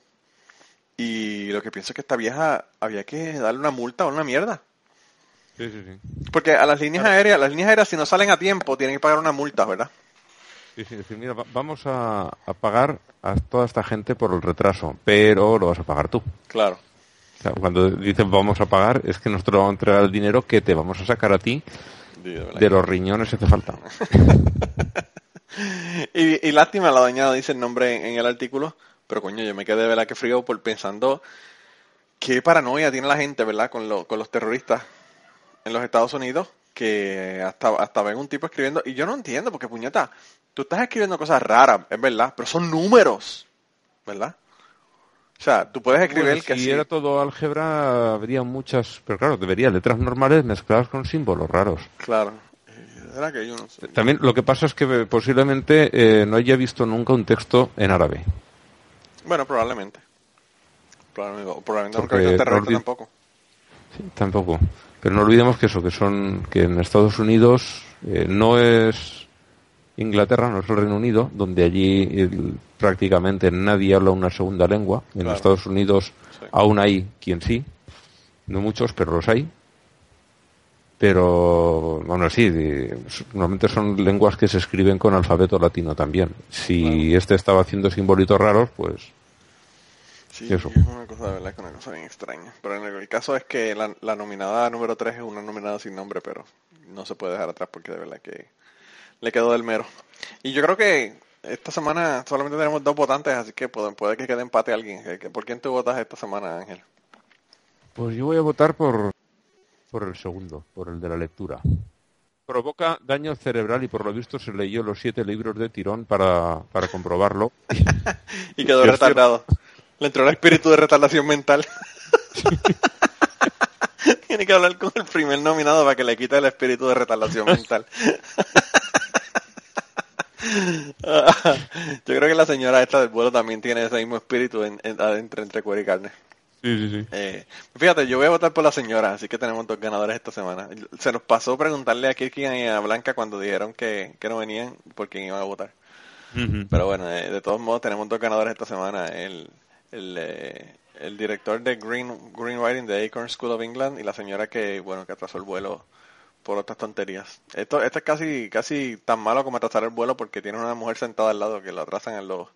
Y lo que pienso es que esta vieja había que darle una multa o una mierda. Sí, sí, sí. Porque a las líneas aéreas, las líneas aéreas si no salen a tiempo tienen que pagar una multa, ¿verdad? Sí, sí, decir, mira, va- vamos a, a pagar a toda esta gente por el retraso, pero lo vas a pagar tú. Claro. O sea, cuando dicen vamos a pagar, es que nosotros vamos a entregar el dinero que te vamos a sacar a ti Sí, de los riñones si hace falta. Y, y lástima, la doña dice el nombre en, en el artículo, pero coño, yo me quedé de verdad que frío por pensando qué paranoia tiene la gente, ¿verdad? Con, lo- con los terroristas en los Estados Unidos, que hasta, hasta ven un tipo escribiendo, y yo no entiendo, porque puñeta, tú estás escribiendo cosas raras, es verdad, pero son números, ¿verdad? O sea, tú puedes escribir Bueno, que si era todo álgebra, habría muchas, pero claro, debería letras normales mezcladas con símbolos raros. Claro. ¿Será que yo no sé? También lo que pasa es que eh, posiblemente eh, no haya visto nunca un texto en árabe. Bueno, probablemente. Probablemente, probablemente nunca he visto un terrorista tampoco. Sí, tampoco. Pero no olvidemos que eso, que son, que en Estados Unidos eh, no es Inglaterra, no es el Reino Unido, donde allí el- prácticamente nadie habla una segunda lengua. En Claro. Estados Unidos Sí. aún hay quien sí, no muchos, pero los hay. Pero, así, de- normalmente son lenguas que se escriben con alfabeto latino también. Si este estaba haciendo simbolitos raros, pues Sí, Eso. es una cosa de verdad que es una cosa bien extraña. Pero en el, el caso es que la, la nominada número 3 es una nominada sin nombre, pero no se puede dejar atrás porque de verdad que le quedó del mero. Y yo creo que esta semana solamente tenemos dos votantes, así que puede, puede que quede empate alguien. Que- ¿Por quién tú votas esta semana, Ángel? Pues yo voy a votar por, por el segundo, por el de la lectura. Provoca daño cerebral y por lo visto se leyó los siete libros de tirón para, para comprobarlo. *laughs* Y quedó retardado. Le entró el espíritu de retardación mental. *laughs* Tiene que hablar con el primer nominado para que le quite el espíritu de retardación mental. Yo creo que la señora esta del vuelo también tiene ese mismo espíritu en, en- adentro entre cuero y carne. Sí, sí, sí. Eh, fíjate, yo voy a votar por la señora, así que tenemos dos ganadores esta semana. Se nos pasó preguntarle a Kirky y a Blanca cuando dijeron que, que no venían por quién iban a votar. Pero bueno, eh, de todos modos tenemos dos ganadores esta semana. El, el, eh, el director de Green, Green Writing de Acorn School of England y la señora que, bueno, que atrasó el vuelo por otras tonterías. Esto, esto es casi, casi tan malo como atrasar el vuelo porque tiene una mujer sentada al lado que lo atrasan a los,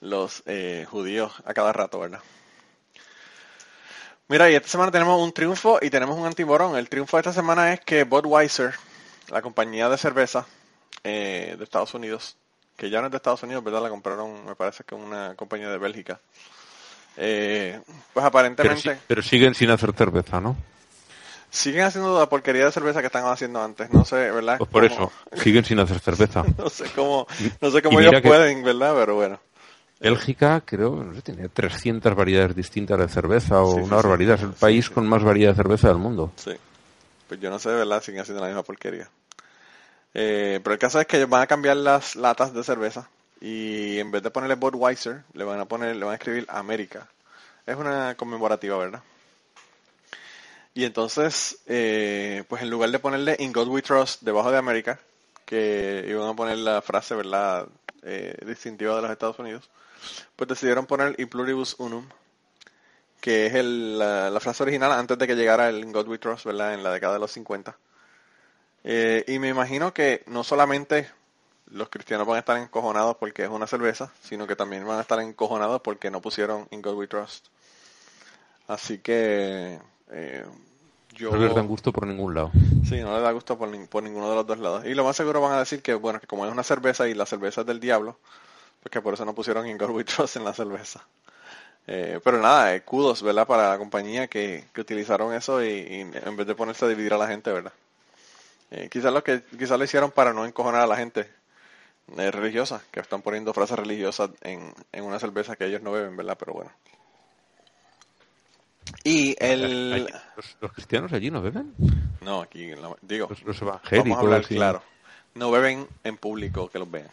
los eh, judíos a cada rato, ¿verdad? Mira, y esta semana tenemos un triunfo y tenemos un antiborón. El triunfo de esta semana es que Budweiser, la compañía de cerveza eh, de Estados Unidos, que ya no es de Estados Unidos, ¿verdad? La compraron, me parece que una compañía de Bélgica. Eh, pues aparentemente pero siguen sin hacer cerveza, ¿no? siguen haciendo la porquería de cerveza que estaban haciendo antes. No sé, ¿verdad? Pues por Cómo- eso, siguen sin hacer cerveza. *laughs* No sé cómo, no sé cómo ellos pueden, ¿verdad? Pero bueno. Bélgica, creo, no sé, tiene 300 variedades distintas de cerveza o Sí, una sí. barbaridad. Es el Sí, país con más variedad de cerveza del mundo. Sí. Pues yo no sé, ¿verdad? Siguen haciendo la misma porquería. Eh, pero el caso es que ellos van a cambiar las latas de cerveza y en vez de ponerle Budweiser, le van a poner, le van a escribir América. Es una conmemorativa, ¿verdad? Y entonces, eh, pues en lugar de ponerle In God We Trust debajo de América, que iban a poner la frase, ¿verdad? Eh, distintiva de los Estados Unidos, pues decidieron poner In Pluribus Unum, que es el- la, frase original antes de que llegara el In God We Trust, ¿verdad? En la década de los 50. Eh, y me imagino que no solamente los cristianos van a estar encojonados porque es una cerveza, sino que también van a estar encojonados porque no pusieron In God We Trust. Así que eh, yo... No les dan gusto por ningún lado. Sí, no le da gusto por, por ninguno de los dos lados. Y lo más seguro van a decir que, bueno, que como es una cerveza y la cerveza es del diablo, pues que por eso no pusieron In God We Trust en la cerveza. Eh, pero nada, eh, kudos, ¿verdad? Para la compañía que, que utilizaron eso y, y en vez de ponerse a dividir a la gente, ¿verdad? Eh, quizás lo que quizás lo hicieron para no encojonar a la gente eh, religiosa, que están poniendo frases religiosas en, en una cerveza que ellos no beben, ¿verdad? Pero bueno. Y el... ¿Los, los cristianos allí no beben? No, aquí, la- digo, Los, los Vamos evangélicos. a hablar sí. claro. No beben en público que los vean.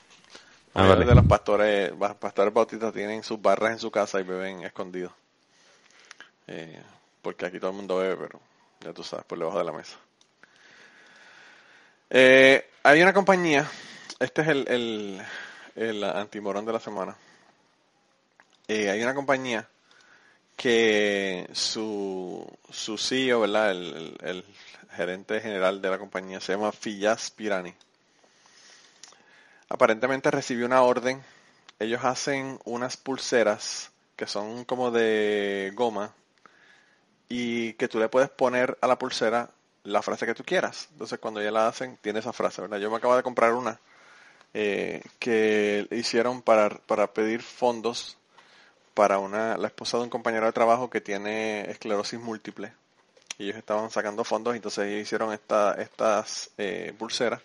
Ah, vale. de los pastores, pastores bautistas tienen sus barras en su casa y beben escondidos. Eh, porque aquí todo el mundo bebe, pero ya tú sabes, por debajo de la mesa. Eh, hay una compañía, este es el, el, el antimorón de la semana. eh, hay una compañía que su, su CEO, ¿verdad? El, el- el gerente general de la compañía se llama Fiyaz Pirani. Aparentemente recibió una orden. Ellos hacen unas pulseras que son como de goma y que tú le puedes poner a la pulsera la frase que tú quieras. Entonces cuando ya la hacen, tiene esa frase, ¿verdad? Yo me acabo de comprar una eh, que hicieron para, para pedir fondos para una, la esposa de un compañero de trabajo que tiene esclerosis múltiple. Y ellos estaban sacando fondos, entonces hicieron esta, estas eh, pulseras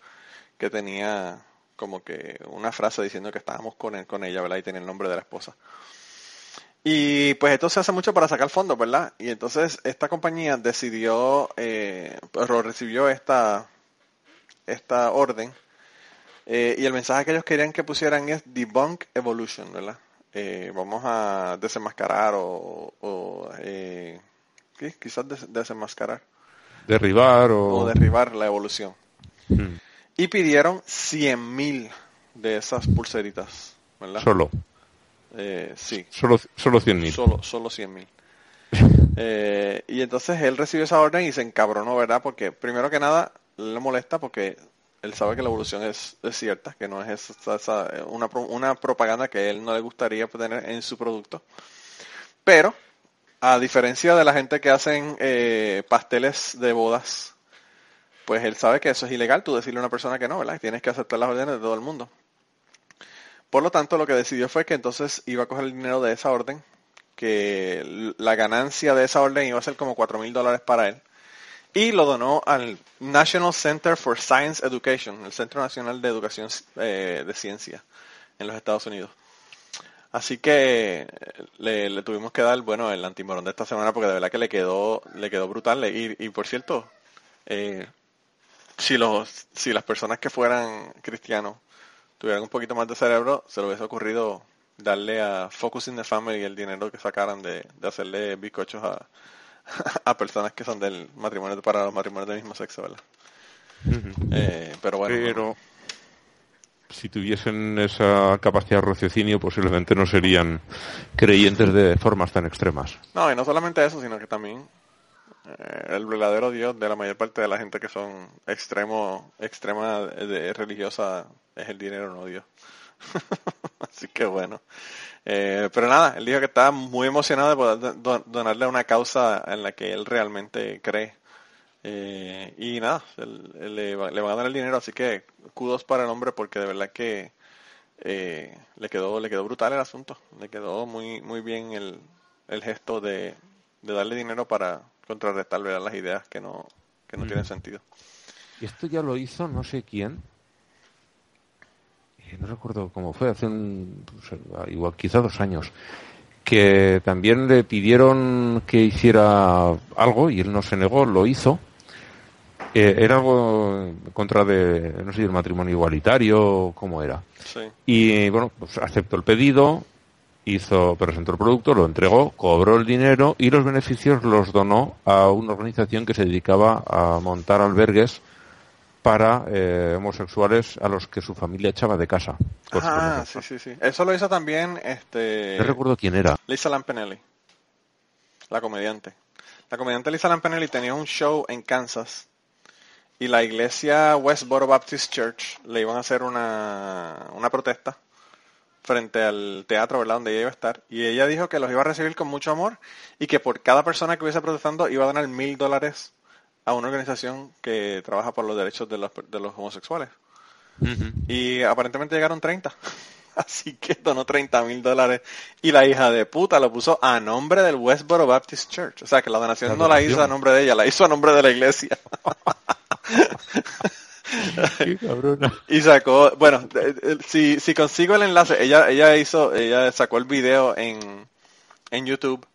que tenía como que una frase diciendo que estábamos con, él- con ella, ¿verdad? Y tenía el nombre de la esposa. Y pues esto se hace mucho para sacar fondos, ¿verdad? Y entonces esta compañía decidió, eh, pues, recibió esta, esta orden eh, y el mensaje que ellos querían que pusieran es Debunk Evolution, ¿verdad? Eh, vamos a desenmascarar o, o, eh, ¿qué? quizás des- desenmascarar Derribar o... o derribar la evolución. Mm, Y pidieron 100.000 de esas pulseritas, ¿verdad? Solo. Eh, sí, Solo, solo 100.000. solo, solo 100.000. *laughs* Eh, y entonces él recibió esa orden y se encabronó, ¿verdad? Porque primero que nada le molesta porque él sabe que la evolución es, es cierta, que no es esa, esa- una, una propaganda que a él no le gustaría tener en su producto. Pero, a diferencia de la gente que hacen eh, pasteles de bodas, pues él sabe que eso es ilegal, tú decirle a una persona que no, ¿verdad? Tienes que aceptar las órdenes de todo el mundo. Por lo tanto, lo que decidió fue que entonces iba a coger el dinero de esa orden, que la ganancia de esa orden iba a ser como 4 mil dólares para él, y lo donó al National Center for Science Education, el Centro Nacional de Educación eh, de Ciencia en los Estados Unidos. Así que eh, le, le tuvimos que dar, bueno, el antimorón de esta semana porque de verdad que le quedó, le quedó brutal. Y, y por cierto, eh, si los, si las personas que fueran cristianos tuvieran un poquito más de cerebro, se le hubiese ocurrido darle a Focusing the Family el dinero que sacaran de, de hacerle bizcochos a, *laughs* a personas que son del matrimonio para los matrimonios del mismo sexo, ¿verdad? Eh, pero bueno, Pero si tuviesen esa capacidad de raciocinio, posiblemente no serían creyentes de formas tan extremas. no, y no solamente eso, sino que también eh, el verdadero Dios de la mayor parte de la gente que son extremo, extrema de, religiosa es el dinero, no Dios. *laughs* Así que bueno. Eh, pero nada, él dijo que estaba muy emocionado de poder do- donarle a una causa en la que él realmente cree. Eh, y nada, le, va- le van a dar el dinero, así que kudos para el hombre porque de verdad que eh, le quedó le quedó brutal el asunto. Le quedó muy muy bien el, el gesto de, de darle dinero para contrarrestar ¿verdad? las ideas que no, que no tienen sentido. Y esto ya lo hizo no sé quién. Eh, No recuerdo cómo fue, hace un, pues, igual quizá dos años. Que también le pidieron que hiciera algo y él no se negó, lo hizo. Eh, era algo en contra de, no sé, el matrimonio igualitario, cómo era. Sí. Y bueno, pues aceptó el pedido, hizo, presentó el producto, lo entregó, cobró el dinero y los beneficios los donó a una organización que se dedicaba a montar albergues para eh, homosexuales a los que su familia echaba de casa. Ah, sí, sí, sí. Eso lo hizo también este No recuerdo quién era. Lisa Lampanelli, la comediante. La comediante Lisa Lampanelli tenía un show en Kansas y la iglesia Westboro Baptist Church le iban a hacer una, una protesta frente al teatro, ¿verdad? Donde ella iba a estar. Y ella dijo que los iba a recibir con mucho amor y que por cada persona que hubiese protestando iba a donar mil dólares a una organización que trabaja por los derechos de los, de los homosexuales. Y aparentemente llegaron 30. *laughs* Así que donó 30 mil dólares. Y la hija de puta lo puso a nombre del Westboro Baptist Church. O sea que la donación La no la hizo a nombre de ella, la hizo a nombre de la iglesia. *laughs* Y sacó, bueno, de- de- si, si consigo el enlace, ella, ella hizo, ella sacó el video en, en YouTube.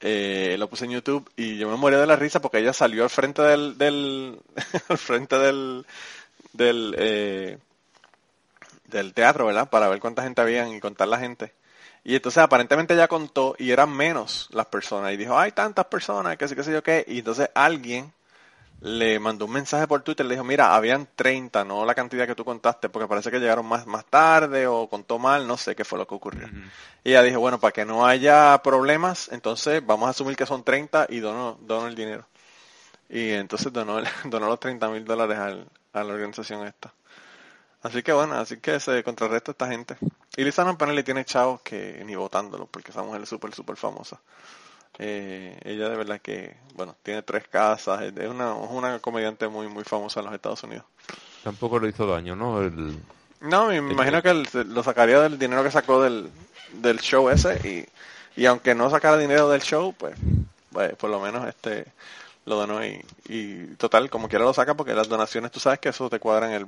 Eh, lo puse en YouTube y yo me morí de la risa porque ella salió al frente del, del, *laughs* frente del, del, eh, del teatro, ¿verdad? Para ver cuánta gente habían y contar la gente. Y entonces aparentemente ella contó y eran menos las personas. Y dijo, hay tantas personas, que sé, qué sé yo qué. Y entonces alguien le mandó un mensaje por Twitter, le dijo, mira, habían 30, no la cantidad que tú contaste, porque parece que llegaron más, más tarde o contó mal, no sé qué fue lo que ocurrió. Y ella dijo, bueno, para que no haya problemas, entonces vamos a asumir que son 30 y dono, dono el dinero. Y entonces donó, *laughs* donó los 30 mil dólares a la organización esta. Así que bueno, así que se contrarresta esta gente. Y Lisa le tiene chavos que ni votándolo, porque esa mujer es súper, súper famosa. Eh, ella de verdad que, bueno, tiene tres casas, es una, es una comediante muy, muy famosa en los Estados Unidos. Tampoco le hizo daño, ¿no? El, no, me imagino que lo sacaría del dinero que sacó del, del show ese y, y aunque no sacara dinero del show, pues, pues por lo menos este lo donó y, y total como quiera lo saca porque las donaciones tú sabes que eso te cuadran el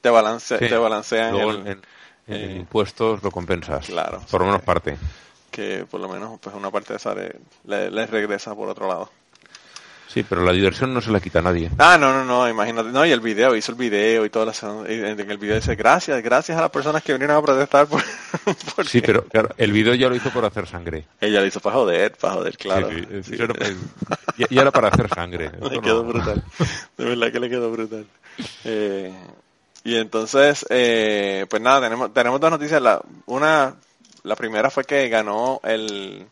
te balance te balancean el, en, eh, impuestos lo compensas. claro por lo menos parte que por lo menos pues una parte de esa le, le, regresa por otro lado. Sí, pero la diversión no se la quita a nadie. Ah, no, no, no, imagínate. No, y el video, hizo el video y todas las... En el video dice, gracias, gracias a las personas que vinieron a protestar por... *laughs* Sí, pero claro, el video ya lo hizo por hacer sangre. Ella lo hizo para joder, para joder, claro. Sí, y era para hacer sangre. *laughs* le quedó brutal. De verdad que le quedó brutal. Eh, y entonces, eh, pues nada, tenemos, tenemos dos noticias. La, una la primera fue que ganó el,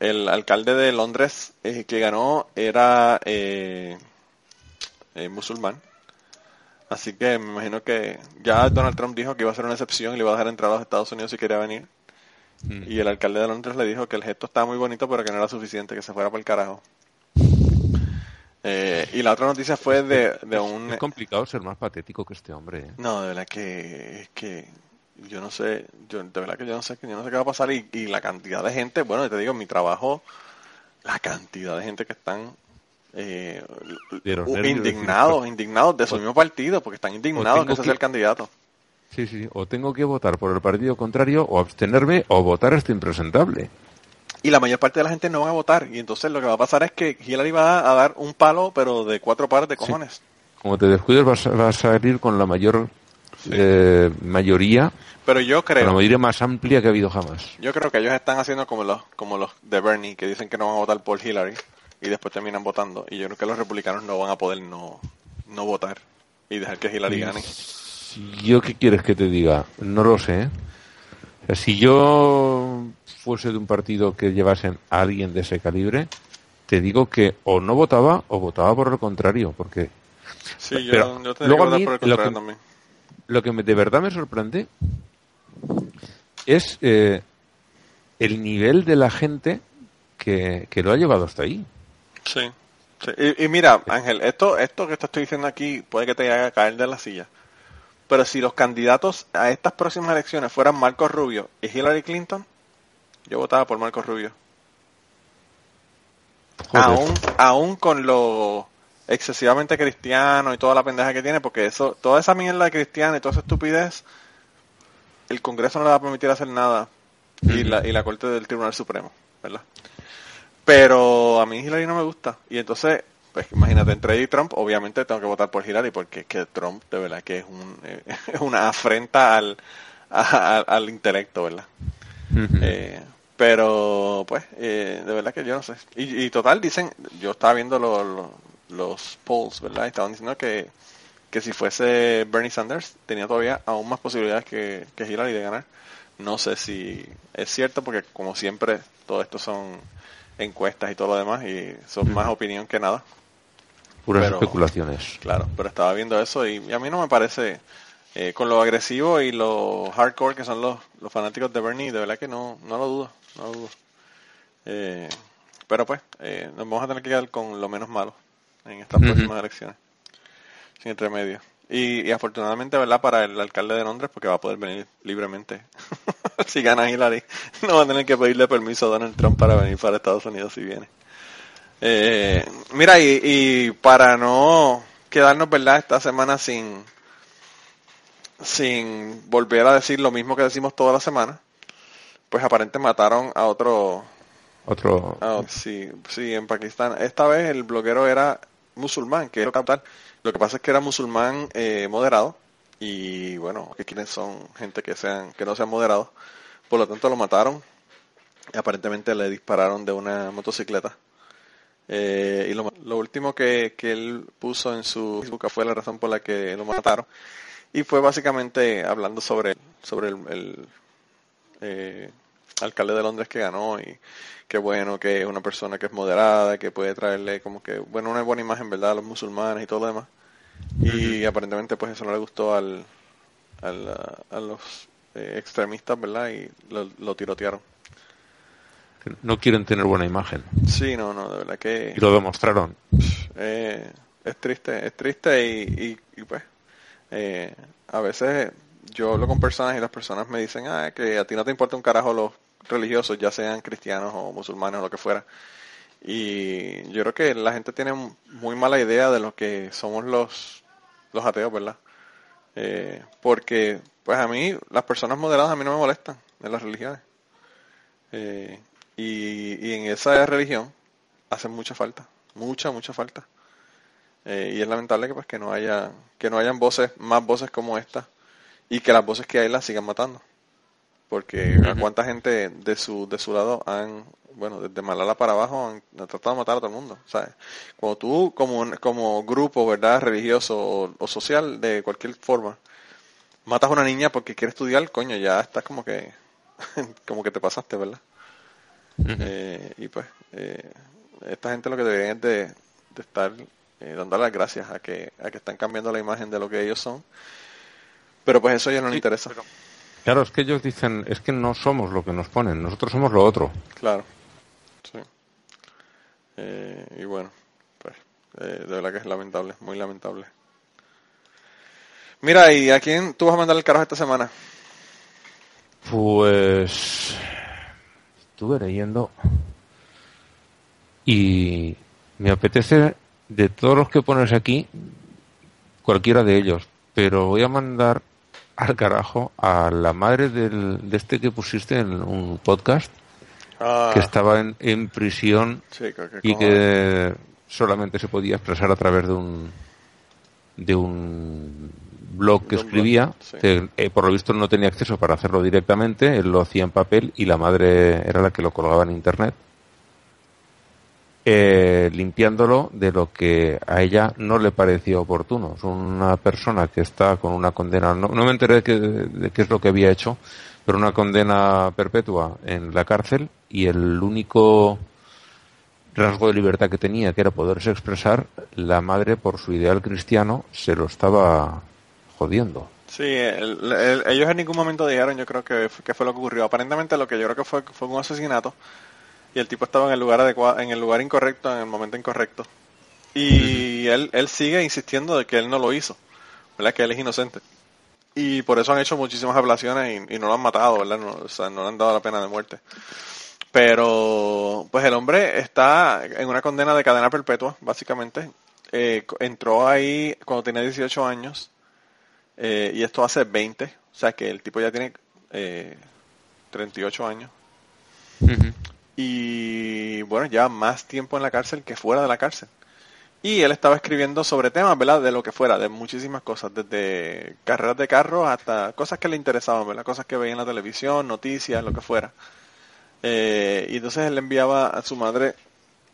el alcalde de Londres, eh, que ganó era eh, eh, musulmán. Así que me imagino que ya Donald Trump dijo que iba a ser una excepción y le iba a dejar entrar a los Estados Unidos si quería venir. Mm. Y el alcalde de Londres le dijo que el gesto estaba muy bonito, pero que no era suficiente, que se fuera por el carajo. y la otra noticia fue de, de un... Es complicado ser más patético que este hombre. No, de verdad que, que yo no sé, yo de verdad que yo no sé, yo no sé qué va a pasar y, la cantidad de gente, bueno, te digo, en mi trabajo, la cantidad de gente que están eh, indignados, indignados de su mismo partido, porque están indignados que ese sea el candidato. Sí, sí, o tengo que votar por el partido contrario, o abstenerme, o votar este impresentable. Y la mayor parte de la gente no va a votar, y entonces lo que va a pasar es que Hillary va a dar un palo, pero de cuatro pares de cojones. Como te descuides, vas, vas a salir con la mayor eh, mayoría pero yo creo la mayoría más amplia que ha habido jamás. Yo creo que ellos están haciendo como los como los de Bernie que dicen que no van a votar por Hillary y después terminan votando. Y yo creo que los republicanos no van a poder no no votar y dejar que Hillary gane. Yo qué quieres que te diga no lo sé. Si yo fuese de un partido que llevasen a alguien de ese calibre te digo que o no votaba o votaba por el contrario porque sí yo, yo tendría que votar por el contrario también lo que de verdad me sorprende es eh, el nivel de la gente que, lo ha llevado hasta ahí. Sí. Y, mira, Ángel, esto, esto que te estoy diciendo aquí puede que te haga caer de la silla. Pero si los candidatos a estas próximas elecciones fueran Marcos Rubio y Hillary Clinton, yo votaba por Marcos Rubio. Aún, aún con lo excesivamente cristiano y toda la pendeja que tiene, porque eso, toda esa mierda de cristiana y toda esa estupidez, el Congreso no le va a permitir hacer nada y, la, y la Corte del Tribunal Supremo, ¿verdad? Pero a mí Hillary no me gusta. Y entonces, pues imagínate, entre ella y Trump, obviamente tengo que votar por Hillary porque es que Trump de verdad que es, un, *laughs* una afrenta al, al intelecto, ¿verdad? eh, pero, pues, eh, de verdad que yo no sé. Y, y total, dicen, yo estaba viendo los los polls, ¿verdad? Estaban diciendo que, que si fuese Bernie Sanders tenía todavía aún más posibilidades que, que Hillary de ganar. No sé si es cierto porque como siempre todo esto son encuestas y todo lo demás y son más opinión que nada. Puras especulaciones. Claro, pero estaba viendo eso y, a mí no me parece, eh, con lo agresivo y lo hardcore que son los, los fanáticos de Bernie, de verdad que no, no lo dudo, no lo dudo. Eh, pero pues, eh, nos vamos a tener que quedar con lo menos malo en estas próximas elecciones. Sin entremedio. Y, afortunadamente, ¿verdad? Para el alcalde de Londres, porque va a poder venir libremente. *laughs* si gana Hillary, no va a tener que pedirle permiso a Donald Trump para venir para Estados Unidos si viene. Eh, mira, y, y para no quedarnos, ¿verdad? Esta semana sin, sin volver a decir lo mismo que decimos toda la semana, pues aparentemente mataron a otro... Otro... sí, sí, en Pakistán. Esta vez el bloguero era musulmán, que Lo que pasa es que era musulmán eh, moderado y bueno, que quienes son gente que sean que no sean moderados. Por lo tanto lo mataron y aparentemente le dispararon de una motocicleta. Eh, y lo, lo último que, que él puso en su Facebook fue la razón por la que lo mataron. Y fue básicamente hablando sobre, sobre el, el, eh, alcalde de Londres que ganó y qué bueno que es una persona que es moderada, que puede traerle como que, bueno, una buena imagen, ¿verdad?, a los musulmanes y todo lo demás. Y aparentemente pues eso no le gustó al, al a, a los eh, extremistas, ¿verdad? Y lo, lo, tirotearon. No quieren tener buena imagen. Sí, no, no, de verdad que... Y lo demostraron. Eh, es triste, es triste y, y, y pues eh, a veces yo hablo con personas y las personas me dicen, ah, que a ti no te importa un carajo los religiosos, ya sean cristianos o musulmanes o lo que fuera. Y yo creo que la gente tiene muy mala idea de lo que somos los, los ateos, ¿verdad? Eh, porque, pues a mí, las personas moderadas a mí no me molestan en las religiones. Eh, y, y en esa religión hacen mucha falta, mucha, mucha falta. Eh, y es lamentable que pues que no haya que no hayan voces más voces como esta y que las voces que hay las sigan matando porque a cuánta gente de su de su lado han bueno desde Malala para abajo han, tratado de matar a todo el mundo ¿sabes? cuando tú como como grupo verdad religioso o, o, social de cualquier forma matas a una niña porque quiere estudiar coño ya estás como que *laughs* como que te pasaste verdad eh, y pues eh, esta gente lo que deberían es de, de estar eh, dando las gracias a que, a que están cambiando la imagen de lo que ellos son. Pero pues eso ya no sí, les interesa. Pero... Claro, es que ellos dicen, es que no somos lo que nos ponen, nosotros somos lo otro. Claro, sí. Eh, y bueno, pues eh, de verdad que es lamentable, muy lamentable. Mira, ¿y a quién tú vas a mandar el carajo esta semana? Pues estuve leyendo y me apetece de todos los que pones aquí, cualquiera de ellos, pero voy a mandar al carajo a la madre del, de este que pusiste en un podcast, ah. que estaba en, en prisión y que solamente se podía expresar a través de un de un blog que escribía, blog, sí. que eh, por lo visto no tenía acceso para hacerlo directamente, él lo hacía en papel y la madre era la que lo colgaba en internet eh, limpiándolo de lo que a ella no le parecía oportuno. Es una persona que está con una condena, no, no me enteré de qué, de qué es lo que había hecho, pero una condena perpetua en la cárcel y el único rasgo de libertad que tenía, que era poderse expresar, la madre por su ideal cristiano se lo estaba jodiendo. Sí, el, el, ellos en ningún momento dijeron, yo creo que, que fue lo que ocurrió. Aparentemente lo que yo creo que fue fue un asesinato y el tipo estaba en el lugar adecuado, en el lugar incorrecto, en el momento incorrecto. Y uh -huh. él, él sigue insistiendo de que él no lo hizo, ¿verdad? Que él es inocente. Y por eso han hecho muchísimas ablaciones y, y no lo han matado, ¿verdad? No, o sea, no le han dado la pena de muerte. Pero, pues el hombre está en una condena de cadena perpetua, básicamente. Eh, entró ahí cuando tenía 18 años eh, y esto hace 20, o sea que el tipo ya tiene eh, 38 años. Uh -huh y bueno, ya más tiempo en la cárcel que fuera de la cárcel. Y él estaba escribiendo sobre temas, ¿verdad? De lo que fuera, de muchísimas cosas, desde carreras de carro hasta cosas que le interesaban, ¿verdad? Cosas que veía en la televisión, noticias, lo que fuera. Eh, y entonces él enviaba a su madre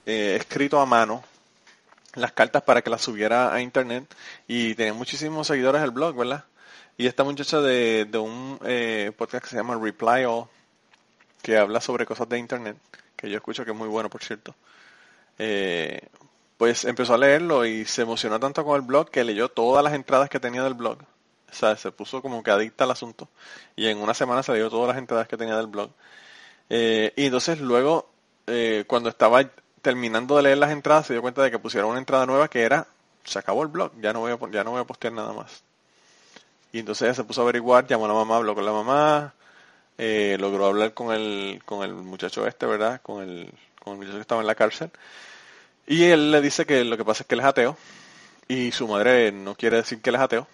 eh, escrito a mano las cartas para que las subiera a internet y tenía muchísimos seguidores el blog, ¿verdad? Y esta muchacha de, de un eh, podcast que se llama Reply All, que habla sobre cosas de internet, que yo escucho que es muy bueno, por cierto. Eh, pues empezó a leerlo y se emocionó tanto con el blog que leyó todas las entradas que tenía del blog. O sea, se puso como que adicta al asunto. Y en una semana se leyó todas las entradas que tenía del blog. Eh, y entonces luego, eh, cuando estaba terminando de leer las entradas, se dio cuenta de que pusieron una entrada nueva que era, se acabó el blog, ya no voy a, ya no voy a postear nada más. Y entonces se puso a averiguar, llamó a la mamá, habló con la mamá, eh, logró hablar con el, con el muchacho este, ¿verdad? Con el, con el muchacho que estaba en la cárcel. Y él le dice que lo que pasa es que él es ateo y su madre no quiere decir que él es ateo.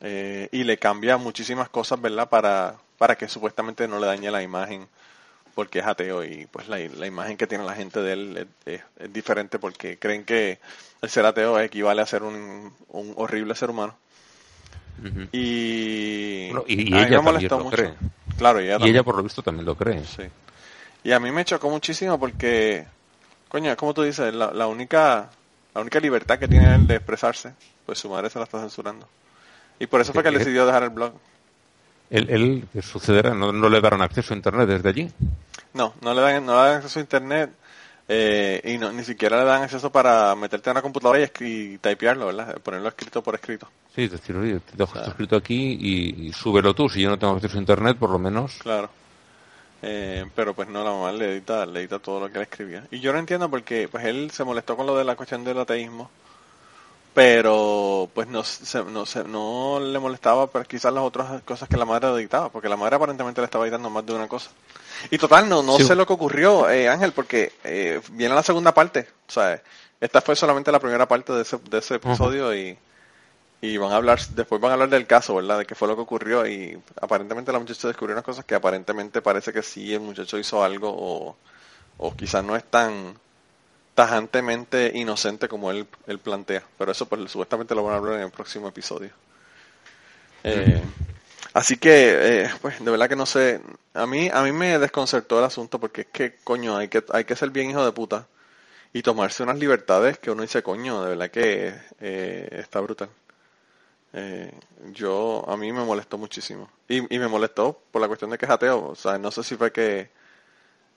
Eh, y le cambia muchísimas cosas, ¿verdad? Para, para que supuestamente no le dañe la imagen porque es ateo y pues la, la imagen que tiene la gente de él es, diferente porque creen que el ser ateo equivale a ser un, un horrible ser humano. Uh -huh. Y, bueno, y, y ella también lo mucho. cree. Claro, y ella, y ella por lo visto también lo cree. Sí. Y a mí me chocó muchísimo porque Coño, como tú dices, la, la única la única libertad que tiene él de expresarse, pues su madre se la está censurando. Y por eso fue que él decidió dejar el blog. Él, él ¿qué sucederá? ¿No, ¿No le darán acceso a Internet desde allí? No, no le dan, no le dan acceso a internet eh, y no, ni siquiera le dan acceso para meterte en una computadora y, y typearlo, ¿verdad? Ponerlo escrito por escrito. Sí, decir, oye, te dejo esto escrito aquí y, y súbelo tú. Si yo no tengo acceso a Internet, por lo menos. Claro. Eh, pero pues no, la mamá le edita, le edita todo lo que él escribía. Y yo no entiendo porque pues él se molestó con lo de la cuestión del ateísmo, pero pues no, se, no, se, no le molestaba pero quizás las otras cosas que la madre le dictaba, porque la madre aparentemente le estaba editando más de una cosa. Y total, no, no Sí. sé lo que ocurrió, eh, Ángel, porque eh, viene la segunda parte. O sea, esta fue solamente la primera parte de ese, de ese episodio y, y van a hablar, después van a hablar del caso, ¿verdad? De qué fue lo que ocurrió y aparentemente la muchacha descubrió unas cosas que aparentemente parece que sí el muchacho hizo algo o, o quizás no es tan tajantemente inocente como él, él plantea. Pero eso pues supuestamente lo van a hablar en el próximo episodio. Eh, Así que, eh, pues, de verdad que no sé. A mí, a mí me desconcertó el asunto porque es que, coño, hay que, hay que ser bien hijo de puta y tomarse unas libertades que uno dice, coño, de verdad que eh, está brutal. Eh, yo, a mí me molestó muchísimo. Y, y me molestó por la cuestión de que es ateo. O sea, no sé si fue que...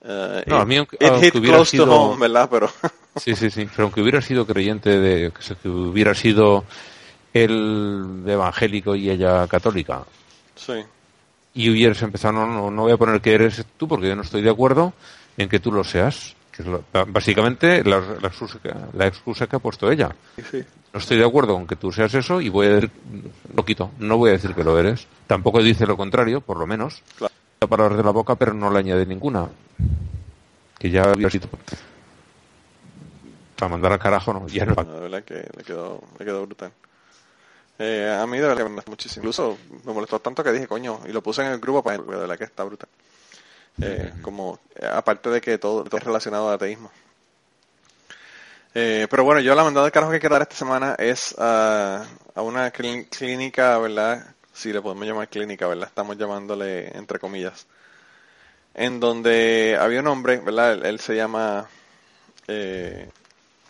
eh, No, it- a mí aunque- it aunque hit hubiera close to sido- home, ¿verdad? Pero... *laughs* Sí, sí, sí. Pero aunque hubiera sido creyente de que, que hubiera sido él evangélico y ella católica, sí. y hubieras empezado, no, no, no voy a poner que eres tú porque yo no estoy de acuerdo en que tú lo seas. Que es lo- básicamente la, la excusa, que- la excusa que ha puesto ella. sí. No estoy de acuerdo con que tú seas eso y voy a decir, lo quito. No voy a decir que lo eres. Tampoco dice lo contrario, por lo menos. Claro. Palabras de la boca, pero no le añade ninguna. Que ya había sido. Para mandar al carajo, no. Ya no. De verdad que le quedó, le quedó brutal. Eh, a mí de verdad me molestó muchísimo. Incluso me molestó tanto que dije, coño, y lo puse en el grupo para de verdad que está brutal. Eh, como, aparte de que todo, todo es relacionado al ateísmo. Eh, pero bueno, yo la mandada de carajo que quiero dar esta semana es a, a una clí- clínica, ¿verdad? Si le podemos llamar clínica, ¿verdad? Estamos llamándole entre comillas. En donde había un hombre, ¿verdad? Él, se llama eh,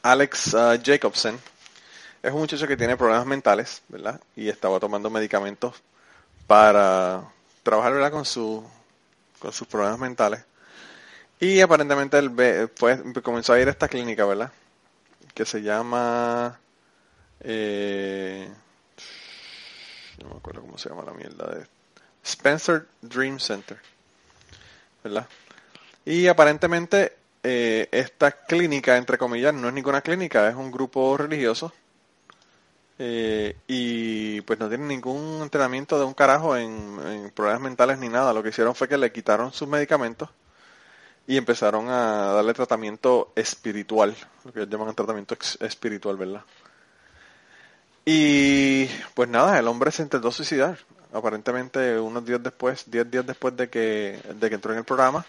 Alex ah, Jacobson. Es un muchacho que tiene problemas mentales, ¿verdad? Y estaba tomando medicamentos para trabajar, ¿verdad? Con, su, con sus problemas mentales. Y aparentemente él ve- fue, comenzó a ir a esta clínica, ¿verdad? Que se llama... eh, no me acuerdo cómo se llama la mierda de... Spencer Dream Center. ¿Verdad? Y aparentemente eh, esta clínica, entre comillas, no es ninguna clínica, es un grupo religioso. Eh, y pues no tienen ningún entrenamiento de un carajo en, en problemas mentales ni nada. Lo que hicieron fue que le quitaron sus medicamentos y empezaron a darle tratamiento espiritual, lo que ellos llaman tratamiento espiritual, ¿verdad? Y pues nada, el hombre se intentó suicidar. Aparentemente unos días después, 10 días después de que, de que entró en el programa,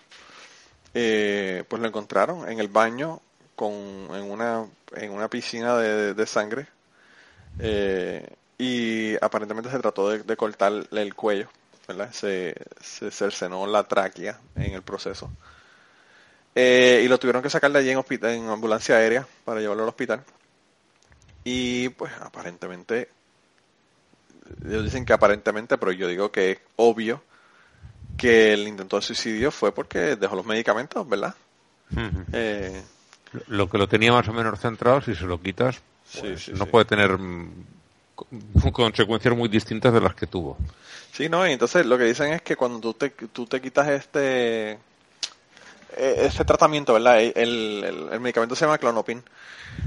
eh, pues lo encontraron en el baño con en una en una piscina de, de sangre eh, y aparentemente se trató de, de cortarle el cuello ¿verdad? se, se cercenó la tráquea en el proceso Eh, y lo tuvieron que sacar de allí en, hospital, en ambulancia aérea para llevarlo al hospital y pues aparentemente ellos dicen que aparentemente pero yo digo que es obvio que el intento de suicidio fue porque dejó los medicamentos, ¿verdad? Eh, Lo que lo tenía más o menos centrado, si se lo quitas, pues sí, no sí. puede tener mm, co- *laughs* consecuencias muy distintas de las que tuvo. sí, no, y entonces lo que dicen es que cuando tú te, tú te quitas este este tratamiento, ¿verdad? El, el- el medicamento se llama clonopin.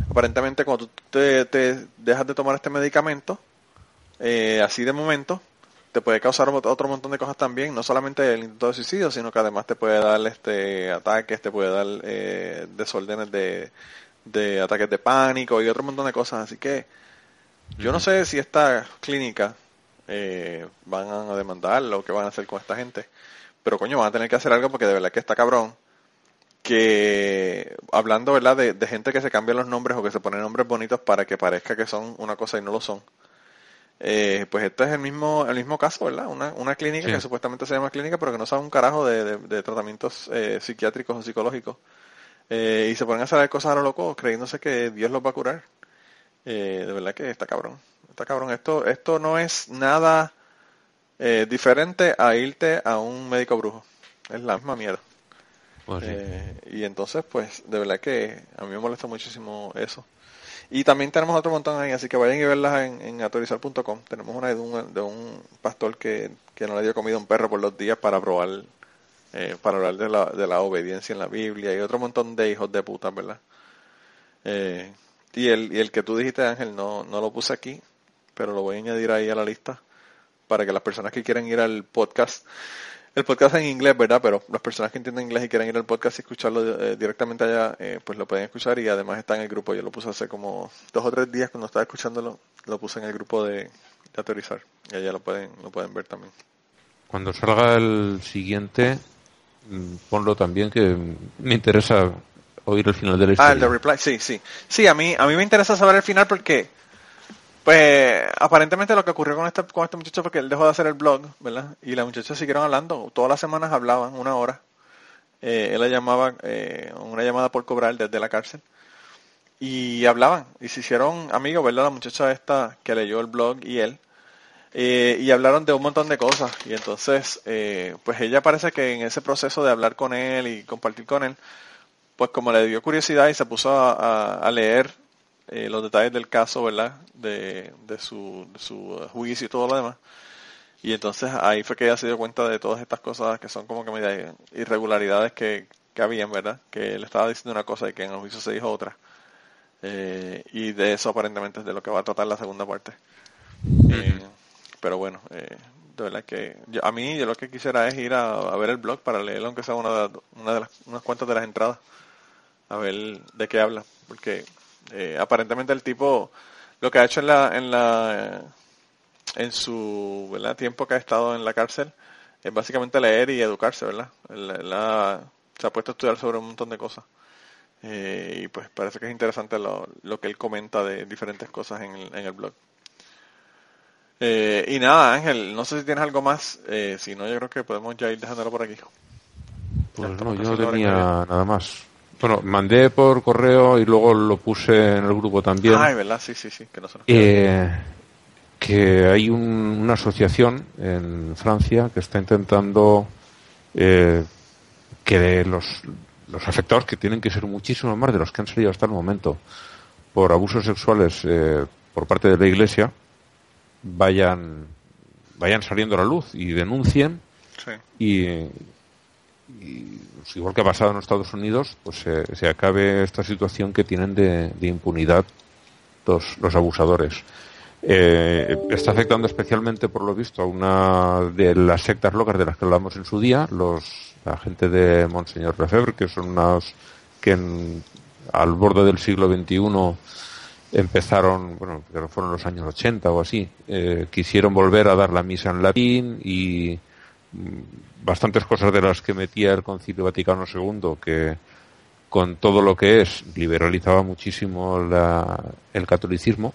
Aparentemente cuando tú te, te dejas de tomar este medicamento, eh, así de momento, te puede causar ot- otro montón de cosas también, no solamente el intento de suicidio, sino que además te puede dar este ataques, te puede dar eh, desórdenes de, de ataques de pánico y otro montón de cosas. Así que yo no sé si esta clínica eh, van a demandarlo o qué van a hacer con esta gente, pero coño, van a tener que hacer algo porque de verdad que está cabrón que hablando verdad de, de gente que se cambia los nombres o que se ponen nombres bonitos para que parezca que son una cosa y no lo son eh, pues este es el mismo el mismo caso verdad una, una clínica Sí. que supuestamente se llama clínica pero que no sabe un carajo de, de- de tratamientos eh, psiquiátricos o psicológicos eh, y se ponen a hacer cosas a lo loco creyéndose que Dios los va a curar. Eh, de verdad que está cabrón. Está cabrón. Esto, esto no es nada eh, diferente a irte a un médico brujo. Es la misma mierda. Pues sí. y entonces, pues, de verdad que a mí me molesta muchísimo eso. Y también tenemos otro montón ahí, así que vayan y verlas en, en autorizar.com. Tenemos una de un, de un pastor que, que no le dio comida a un perro por los días para probar, eh, para hablar de la, de la obediencia en la Biblia y otro montón de hijos de puta, ¿verdad? Eh, y, el, y el que tú dijiste, Ángel, no, no lo puse aquí, pero lo voy a añadir ahí a la lista para que las personas que quieran ir al podcast el podcast en inglés, ¿verdad? Pero las personas que entienden inglés y quieren ir al podcast y escucharlo eh, directamente allá, eh, pues lo pueden escuchar y además está en el grupo. Yo lo puse hace como dos o tres días cuando estaba escuchándolo, lo puse en el grupo de, de autorizar y allá lo pueden, lo pueden ver también. Cuando salga el siguiente, mm, ponlo también que me interesa oír el final de la historia. Ah, el de Reply, sí, sí. Sí, a mí, a mí me interesa saber el final porque pues aparentemente lo que ocurrió con este, con este muchacho fue que él dejó de hacer el blog, ¿verdad? Y la muchacha siguieron hablando, todas las semanas hablaban, una hora. Eh, él la llamaba, eh, una llamada por cobrar desde la cárcel. Y hablaban, y se hicieron amigos, ¿verdad? La muchacha esta que leyó el blog y él. Eh, y hablaron de un montón de cosas. Y entonces, eh, pues ella parece que en ese proceso de hablar con él y compartir con él, pues como le dio curiosidad y se puso a, leer eh, los detalles del caso, ¿verdad? De, de, su, de su juicio y todo lo demás. Y entonces ahí fue que ella se dio cuenta de todas estas cosas que son como que media irregularidades que, que habían, ¿verdad? Que él estaba diciendo una cosa y que en el juicio se dijo otra. Eh, y de eso aparentemente es de lo que va a tratar la segunda parte. Eh, pero bueno, eh, de verdad que yo- a mí yo lo que quisiera es ir a, a ver el blog para leerlo, aunque sea una de, una de las, unas cuantas de las entradas, a ver de qué habla, porque eh, aparentemente el tipo lo que ha hecho en la en la en su ¿verdad? tiempo que ha estado en la cárcel es básicamente leer y educarse, ¿verdad? Él- él ha- se ha puesto a estudiar sobre un montón de cosas. Eh, y pues parece que es interesante lo, lo que él comenta de diferentes cosas en el, en el blog. Eh, y nada, Ángel, no sé si tienes algo más. Eh, si no, yo creo que podemos ya ir dejándolo por aquí. Pues Ya no, yo no tenía nada más. Bueno, mandé por correo y luego lo puse en el grupo también. Ay, ¿verdad? Sí, sí, sí, que no se nos eh, que hay un- una asociación en Francia que está intentando eh, que de los, los afectados, que tienen que ser muchísimo más de los que han salido hasta el momento por abusos sexuales eh, por parte de la Iglesia, vayan, vayan saliendo a la luz y denuncien Sí. y, y, pues, igual que ha pasado en Estados Unidos, pues se, acabe esta situación que tienen de, impunidad los, los abusadores. Eh, está afectando especialmente, por lo visto, a una de las sectas locas de las que hablamos en su día, los, la gente de Monseñor Lefebvre, que son unas que al borde del siglo XXI empezaron, bueno, creo que fueron los años 80 o así, eh, quisieron volver a dar la misa en latín y bastantes cosas de las que metía el Concilio Vaticano II, que con todo lo que es liberalizaba muchísimo la- el catolicismo,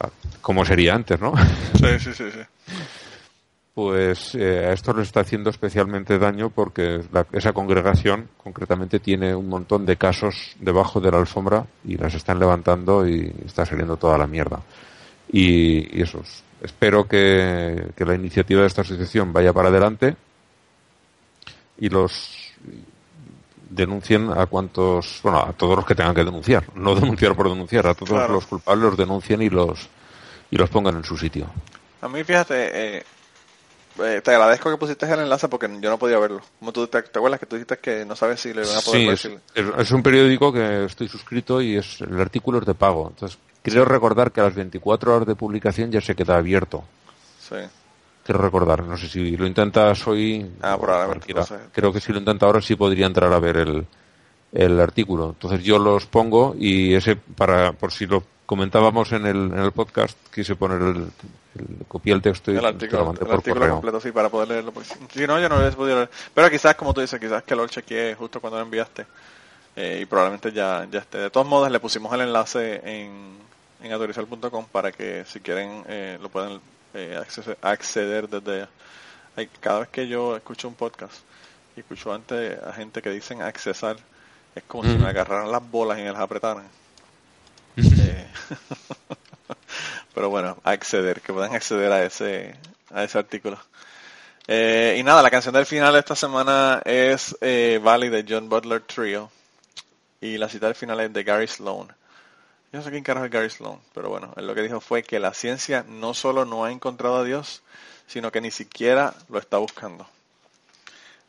Ah, como sería antes, ¿no? *laughs* Sí, sí, sí, sí. Pues eh, a esto les está haciendo especialmente daño porque la- esa congregación concretamente tiene un montón de casos debajo de la alfombra y las están levantando y está saliendo toda la mierda. Y, y eso, es- espero que, que la iniciativa de esta asociación vaya para adelante y los denuncien a cuantos, bueno, a todos los que tengan que denunciar, no *laughs* denunciar por denunciar, a todos Claro. los culpables los denuncien y los y los pongan en su sitio. A mí, fíjate, eh, eh, te agradezco que pusiste el enlace porque yo no podía verlo. Como tú te, te acuerdas que tú dijiste que no sabes si le van a poder Sí, ver es, un periódico que estoy suscrito y es el artículo es de pago. Entonces, creo recordar que a las 24 horas de publicación ya se queda abierto. Sí. Quiero recordar, no sé si lo intentas hoy. Ah, o probablemente. Creo que si lo intenta ahora sí podría entrar a ver el, el artículo. Entonces yo los pongo y ese, para por si lo comentábamos en el, en el podcast, quise poner el, el copié el texto y El lo artículo, mandé el por artículo correo. completo, sí, para poder leerlo. porque si no, yo no lo hubiese podido leer. Pero quizás, como tú dices, quizás que lo chequeé justo cuando lo enviaste. eh, y probablemente ya, ya esté. De todos modos, le pusimos el enlace en, en autorizar.com para que si quieren eh, lo puedan eh, acceder, acceder desde cada vez que yo escucho un podcast y escucho antes a gente que dicen accesar, Es como si me agarraran las bolas y me las apretaran. Eh, *laughs* pero bueno, a acceder, que puedan acceder a ese, a ese artículo. Eh, y nada, la canción del final de esta semana es eh, Valley de John Butler Trio. Y la cita del final es de Gary Sloan. Yo no sé quién carajo es Gary Sloan, pero bueno, él lo que dijo fue que la ciencia no solo no ha encontrado a Dios, sino que ni siquiera lo está buscando.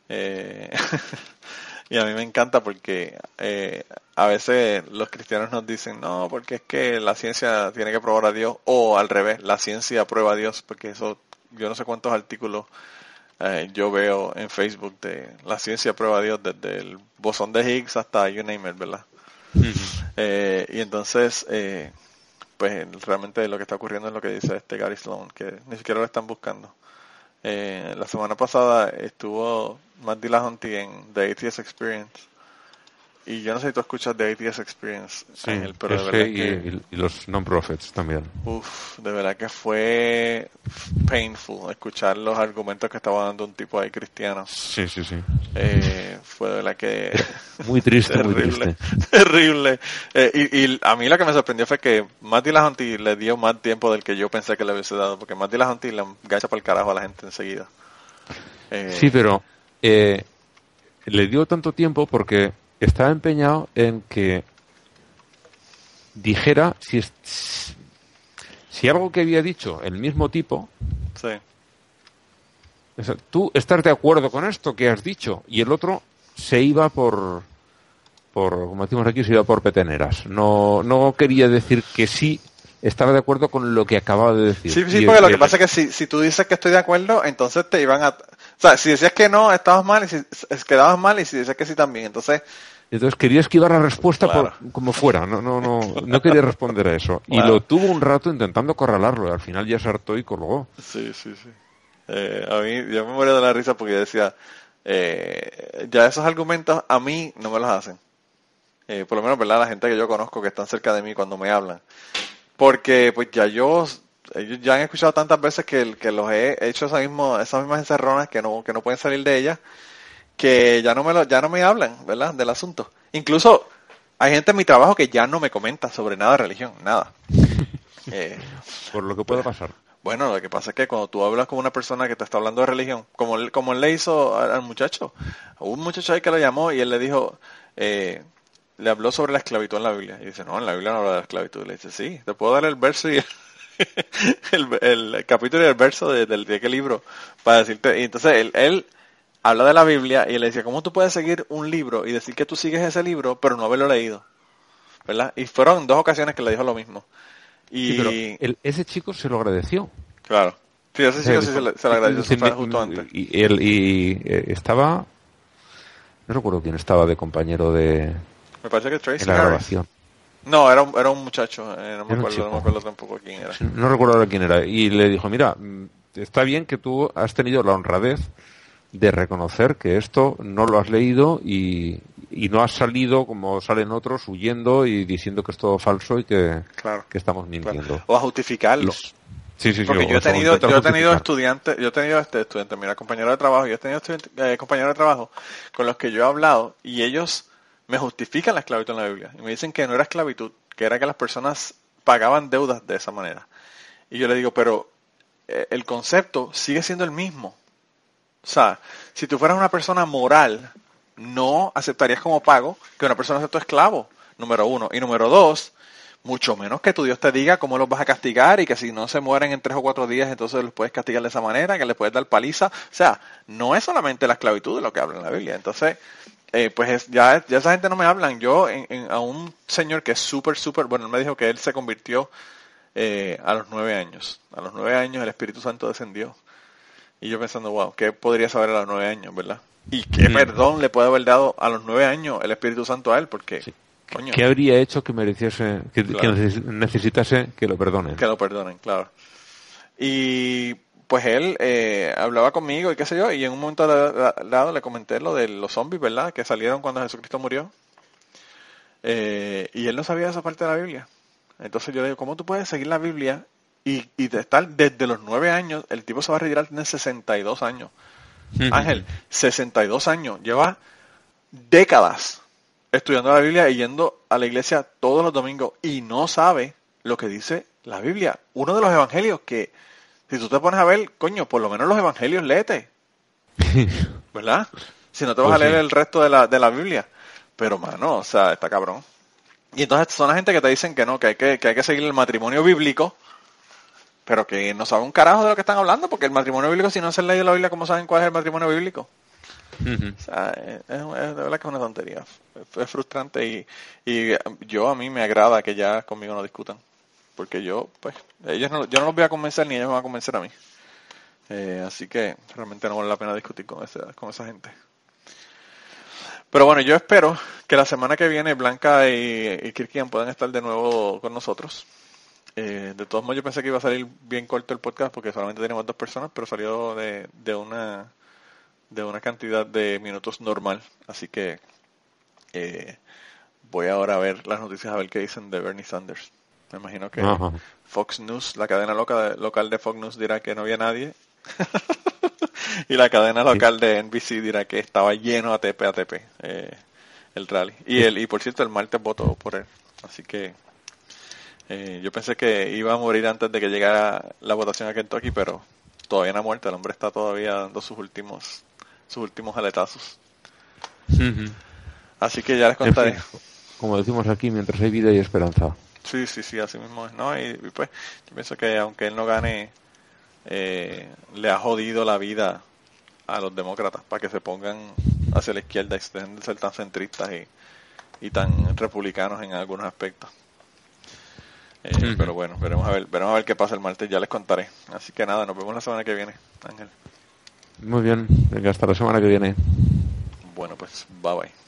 Eh, *laughs* y a mí me encanta porque eh, a veces los cristianos nos dicen, no, porque es que la ciencia tiene que probar a Dios, o al revés, la ciencia prueba a Dios, porque eso, yo no sé cuántos artículos eh, yo veo en Facebook de la ciencia prueba a Dios, desde el bosón de Higgs hasta you name it, ¿verdad? Eh, y entonces, eh, pues realmente lo que está ocurriendo es lo que dice este Gary Sloan, que ni siquiera lo están buscando. La semana pasada estuvo Matt Dillahunty en The ATS Experience y yo no sé si tú escuchas The ATS Experience, Sí, Ángel, pero de verdad y, que, y- los non-profits también. uf, de verdad que fue painful escuchar los argumentos que estaba dando un tipo ahí cristiano. Sí, sí, sí. Eh, fue de verdad que *laughs* Muy triste, muy terrible, triste. *laughs* terrible. Eh, y, y a mí lo que me sorprendió fue que Matt Dillahunty le dio más tiempo del que yo pensé que le hubiese dado, porque Matt Dillahunty le engancha para el carajo a la gente enseguida. Eh, Sí, pero eh, le dio tanto tiempo porque estaba empeñado en que dijera si, es- si algo que había dicho el mismo tipo, sí, o sea, tú estás de acuerdo con esto que has dicho y el otro se iba por, por como decimos aquí, se iba por peteneras. No, no quería decir que sí estaba de acuerdo con lo que acababa de decir. sí, sí, porque lo que pasa es que si, si tú dices que estoy de acuerdo, entonces te iban a... O sea, si decías que no, estabas mal, y si quedabas mal, y si decías que sí también. Entonces, Entonces quería esquivar la respuesta Claro. por, como fuera, no, no, no, no quería responder a eso. Y lo tuvo un rato intentando acorralarlo, y al final ya se hartó y colgó. Sí, sí, sí. Eh, a mí, yo me moría de la risa porque decía, eh, ya esos argumentos a mí no me los hacen. Eh, por lo menos, ¿verdad? La gente que yo conozco que están cerca de mí cuando me hablan. Porque, pues ya yo, ellos ya han escuchado tantas veces que, que los he hecho esa mismo, esas mismas encerronas que no, que no pueden salir de ellas, que ya no me lo, ya no me hablan, ¿verdad? Del asunto. Incluso hay gente en mi trabajo que ya no me comenta sobre nada de religión, nada. *laughs* Eh, Por lo que pueda pasar. bueno, lo que pasa es que cuando tú hablas con una persona que te está hablando de religión, como él, como él le hizo al, muchacho, hubo un muchacho ahí que lo llamó y él le dijo, eh, le habló sobre la esclavitud en la Biblia. Y dice, no, en la Biblia no habla de la esclavitud. Le dice, sí, te puedo dar el verso y *laughs* el, capítulo y el verso de, del- de qué libro para decirte. Y entonces él, él habla de la Biblia y le decía, ¿cómo tú puedes seguir un libro y decir que tú sigues ese libro pero no haberlo leído? ¿Verdad? Y fueron dos ocasiones que le dijo lo mismo. Y, Sí, pero el- ese chico se lo agradeció. Claro. Sí, ese chico sí se le, se le agradeció, me- justo antes. Y, él, y eh, estaba, no recuerdo quién estaba de compañero de Me parece que Tracy en la Harris. grabación. No, era un, era un muchacho, eh, no me acuerdo, no me acuerdo tampoco quién era. No recuerdo ahora quién era. Y le dijo, mira, está bien que tú has tenido la honradez de reconocer que esto no lo has leído y, y no has salido como salen otros huyendo y diciendo que es todo falso y que, Claro. que estamos claro. mintiendo. O a justificarlos. Sí, sí, sí. Porque yo he tenido, yo he tenido estudiantes, yo he tenido este estudiante, mira, compañero de trabajo, yo he tenido eh, compañeros de trabajo con los que yo he hablado y ellos me justifican la esclavitud en la Biblia y me dicen que no era esclavitud, que era que las personas pagaban deudas de esa manera. Y yo le digo, pero eh, el concepto sigue siendo el mismo. O sea, si tú fueras una persona moral, no aceptarías como pago que una persona sea tu esclavo, número uno. Y número dos, mucho menos que tu Dios te diga cómo los vas a castigar y que si no se mueren en tres o cuatro días, entonces los puedes castigar de esa manera, que les puedes dar paliza. O sea, no es solamente la esclavitud de lo que habla en la Biblia. Entonces, eh, pues es- ya, ya esa gente no me hablan. Yo, en, en- a un señor que es súper, súper, bueno, él me dijo que él se convirtió eh, a los nueve años. A los nueve años el Espíritu Santo descendió. Y yo pensando, wow, ¿qué podría saber a los nueve años, verdad? Y qué Mm. perdón le puede haber dado a los nueve años el Espíritu Santo a él, porque, Sí. coño, ¿Qué habría hecho que mereciese, que, que Claro. necesitase que lo perdonen? que lo perdonen, claro. Y pues él eh, hablaba conmigo y qué sé yo, y en un momento da- dado le comenté lo de los zombies, ¿verdad? Que salieron cuando Jesucristo murió. Eh, y él no sabía esa parte de la Biblia. Entonces yo le digo, ¿cómo tú puedes seguir la Biblia y, y de estar desde los nueve años, el tipo se va a retirar, tiene 62 años. Ángel, 62 años, lleva décadas estudiando la Biblia y yendo a la iglesia todos los domingos y no sabe lo que dice la Biblia. Uno de los evangelios que, si tú te pones a ver, coño, por lo menos los evangelios léete. *laughs* ¿Verdad? Si no te vas Pues a leer sí. el resto de la, de la Biblia. Pero, mano, o sea, está cabrón. Y entonces son la gente que te dicen que no, que hay que, que hay que seguir el matrimonio bíblico, pero que no saben un carajo de lo que están hablando, porque el matrimonio bíblico, si no se leído la Biblia, ¿cómo saben cuál es el matrimonio bíblico? O sea, es de verdad que es una tontería. Es, es frustrante y, y yo a mí me agrada que ya conmigo no discutan. Porque yo, pues, ellos no, yo no los voy a convencer ni ellos me van a convencer a mí. Eh, así que realmente no vale la pena discutir con, ese, con esa gente. Pero bueno, yo espero que la semana que viene Blanca y, y Kirkian puedan estar de nuevo con nosotros. Eh, de todos modos, yo pensé que iba a salir bien corto el podcast porque solamente tenemos dos personas, pero salió de, de una de una cantidad de minutos normal. Así que eh, voy ahora a ver las noticias a ver qué dicen de Bernie Sanders. Me imagino que Ajá. Fox News, la cadena loca de- local de Fox News dirá que no había nadie. *laughs* y la cadena local de NBC dirá que estaba lleno a tepe a tepe eh, el rally. Y el y por cierto, el martes votó por él. Así que eh, yo pensé que iba a morir antes de que llegara la votación a Kentucky, pero todavía no ha muerto. El hombre está todavía dando sus últimos sus últimos aletazos. Así que ya les En contaré. fin, como decimos aquí, mientras hay vida y esperanza. Sí, sí, sí, así mismo es, ¿no? Y, y pues yo pienso que aunque él no gane, eh, le ha jodido la vida a los demócratas para que se pongan hacia la izquierda y dejen de ser tan centristas y, y tan republicanos en algunos aspectos. Eh. Pero bueno, veremos a ver, veremos a ver qué pasa el martes, ya les contaré. Así que nada, nos vemos la semana que viene, Ángel. Muy bien, venga, hasta la semana que viene. Bueno, pues bye bye.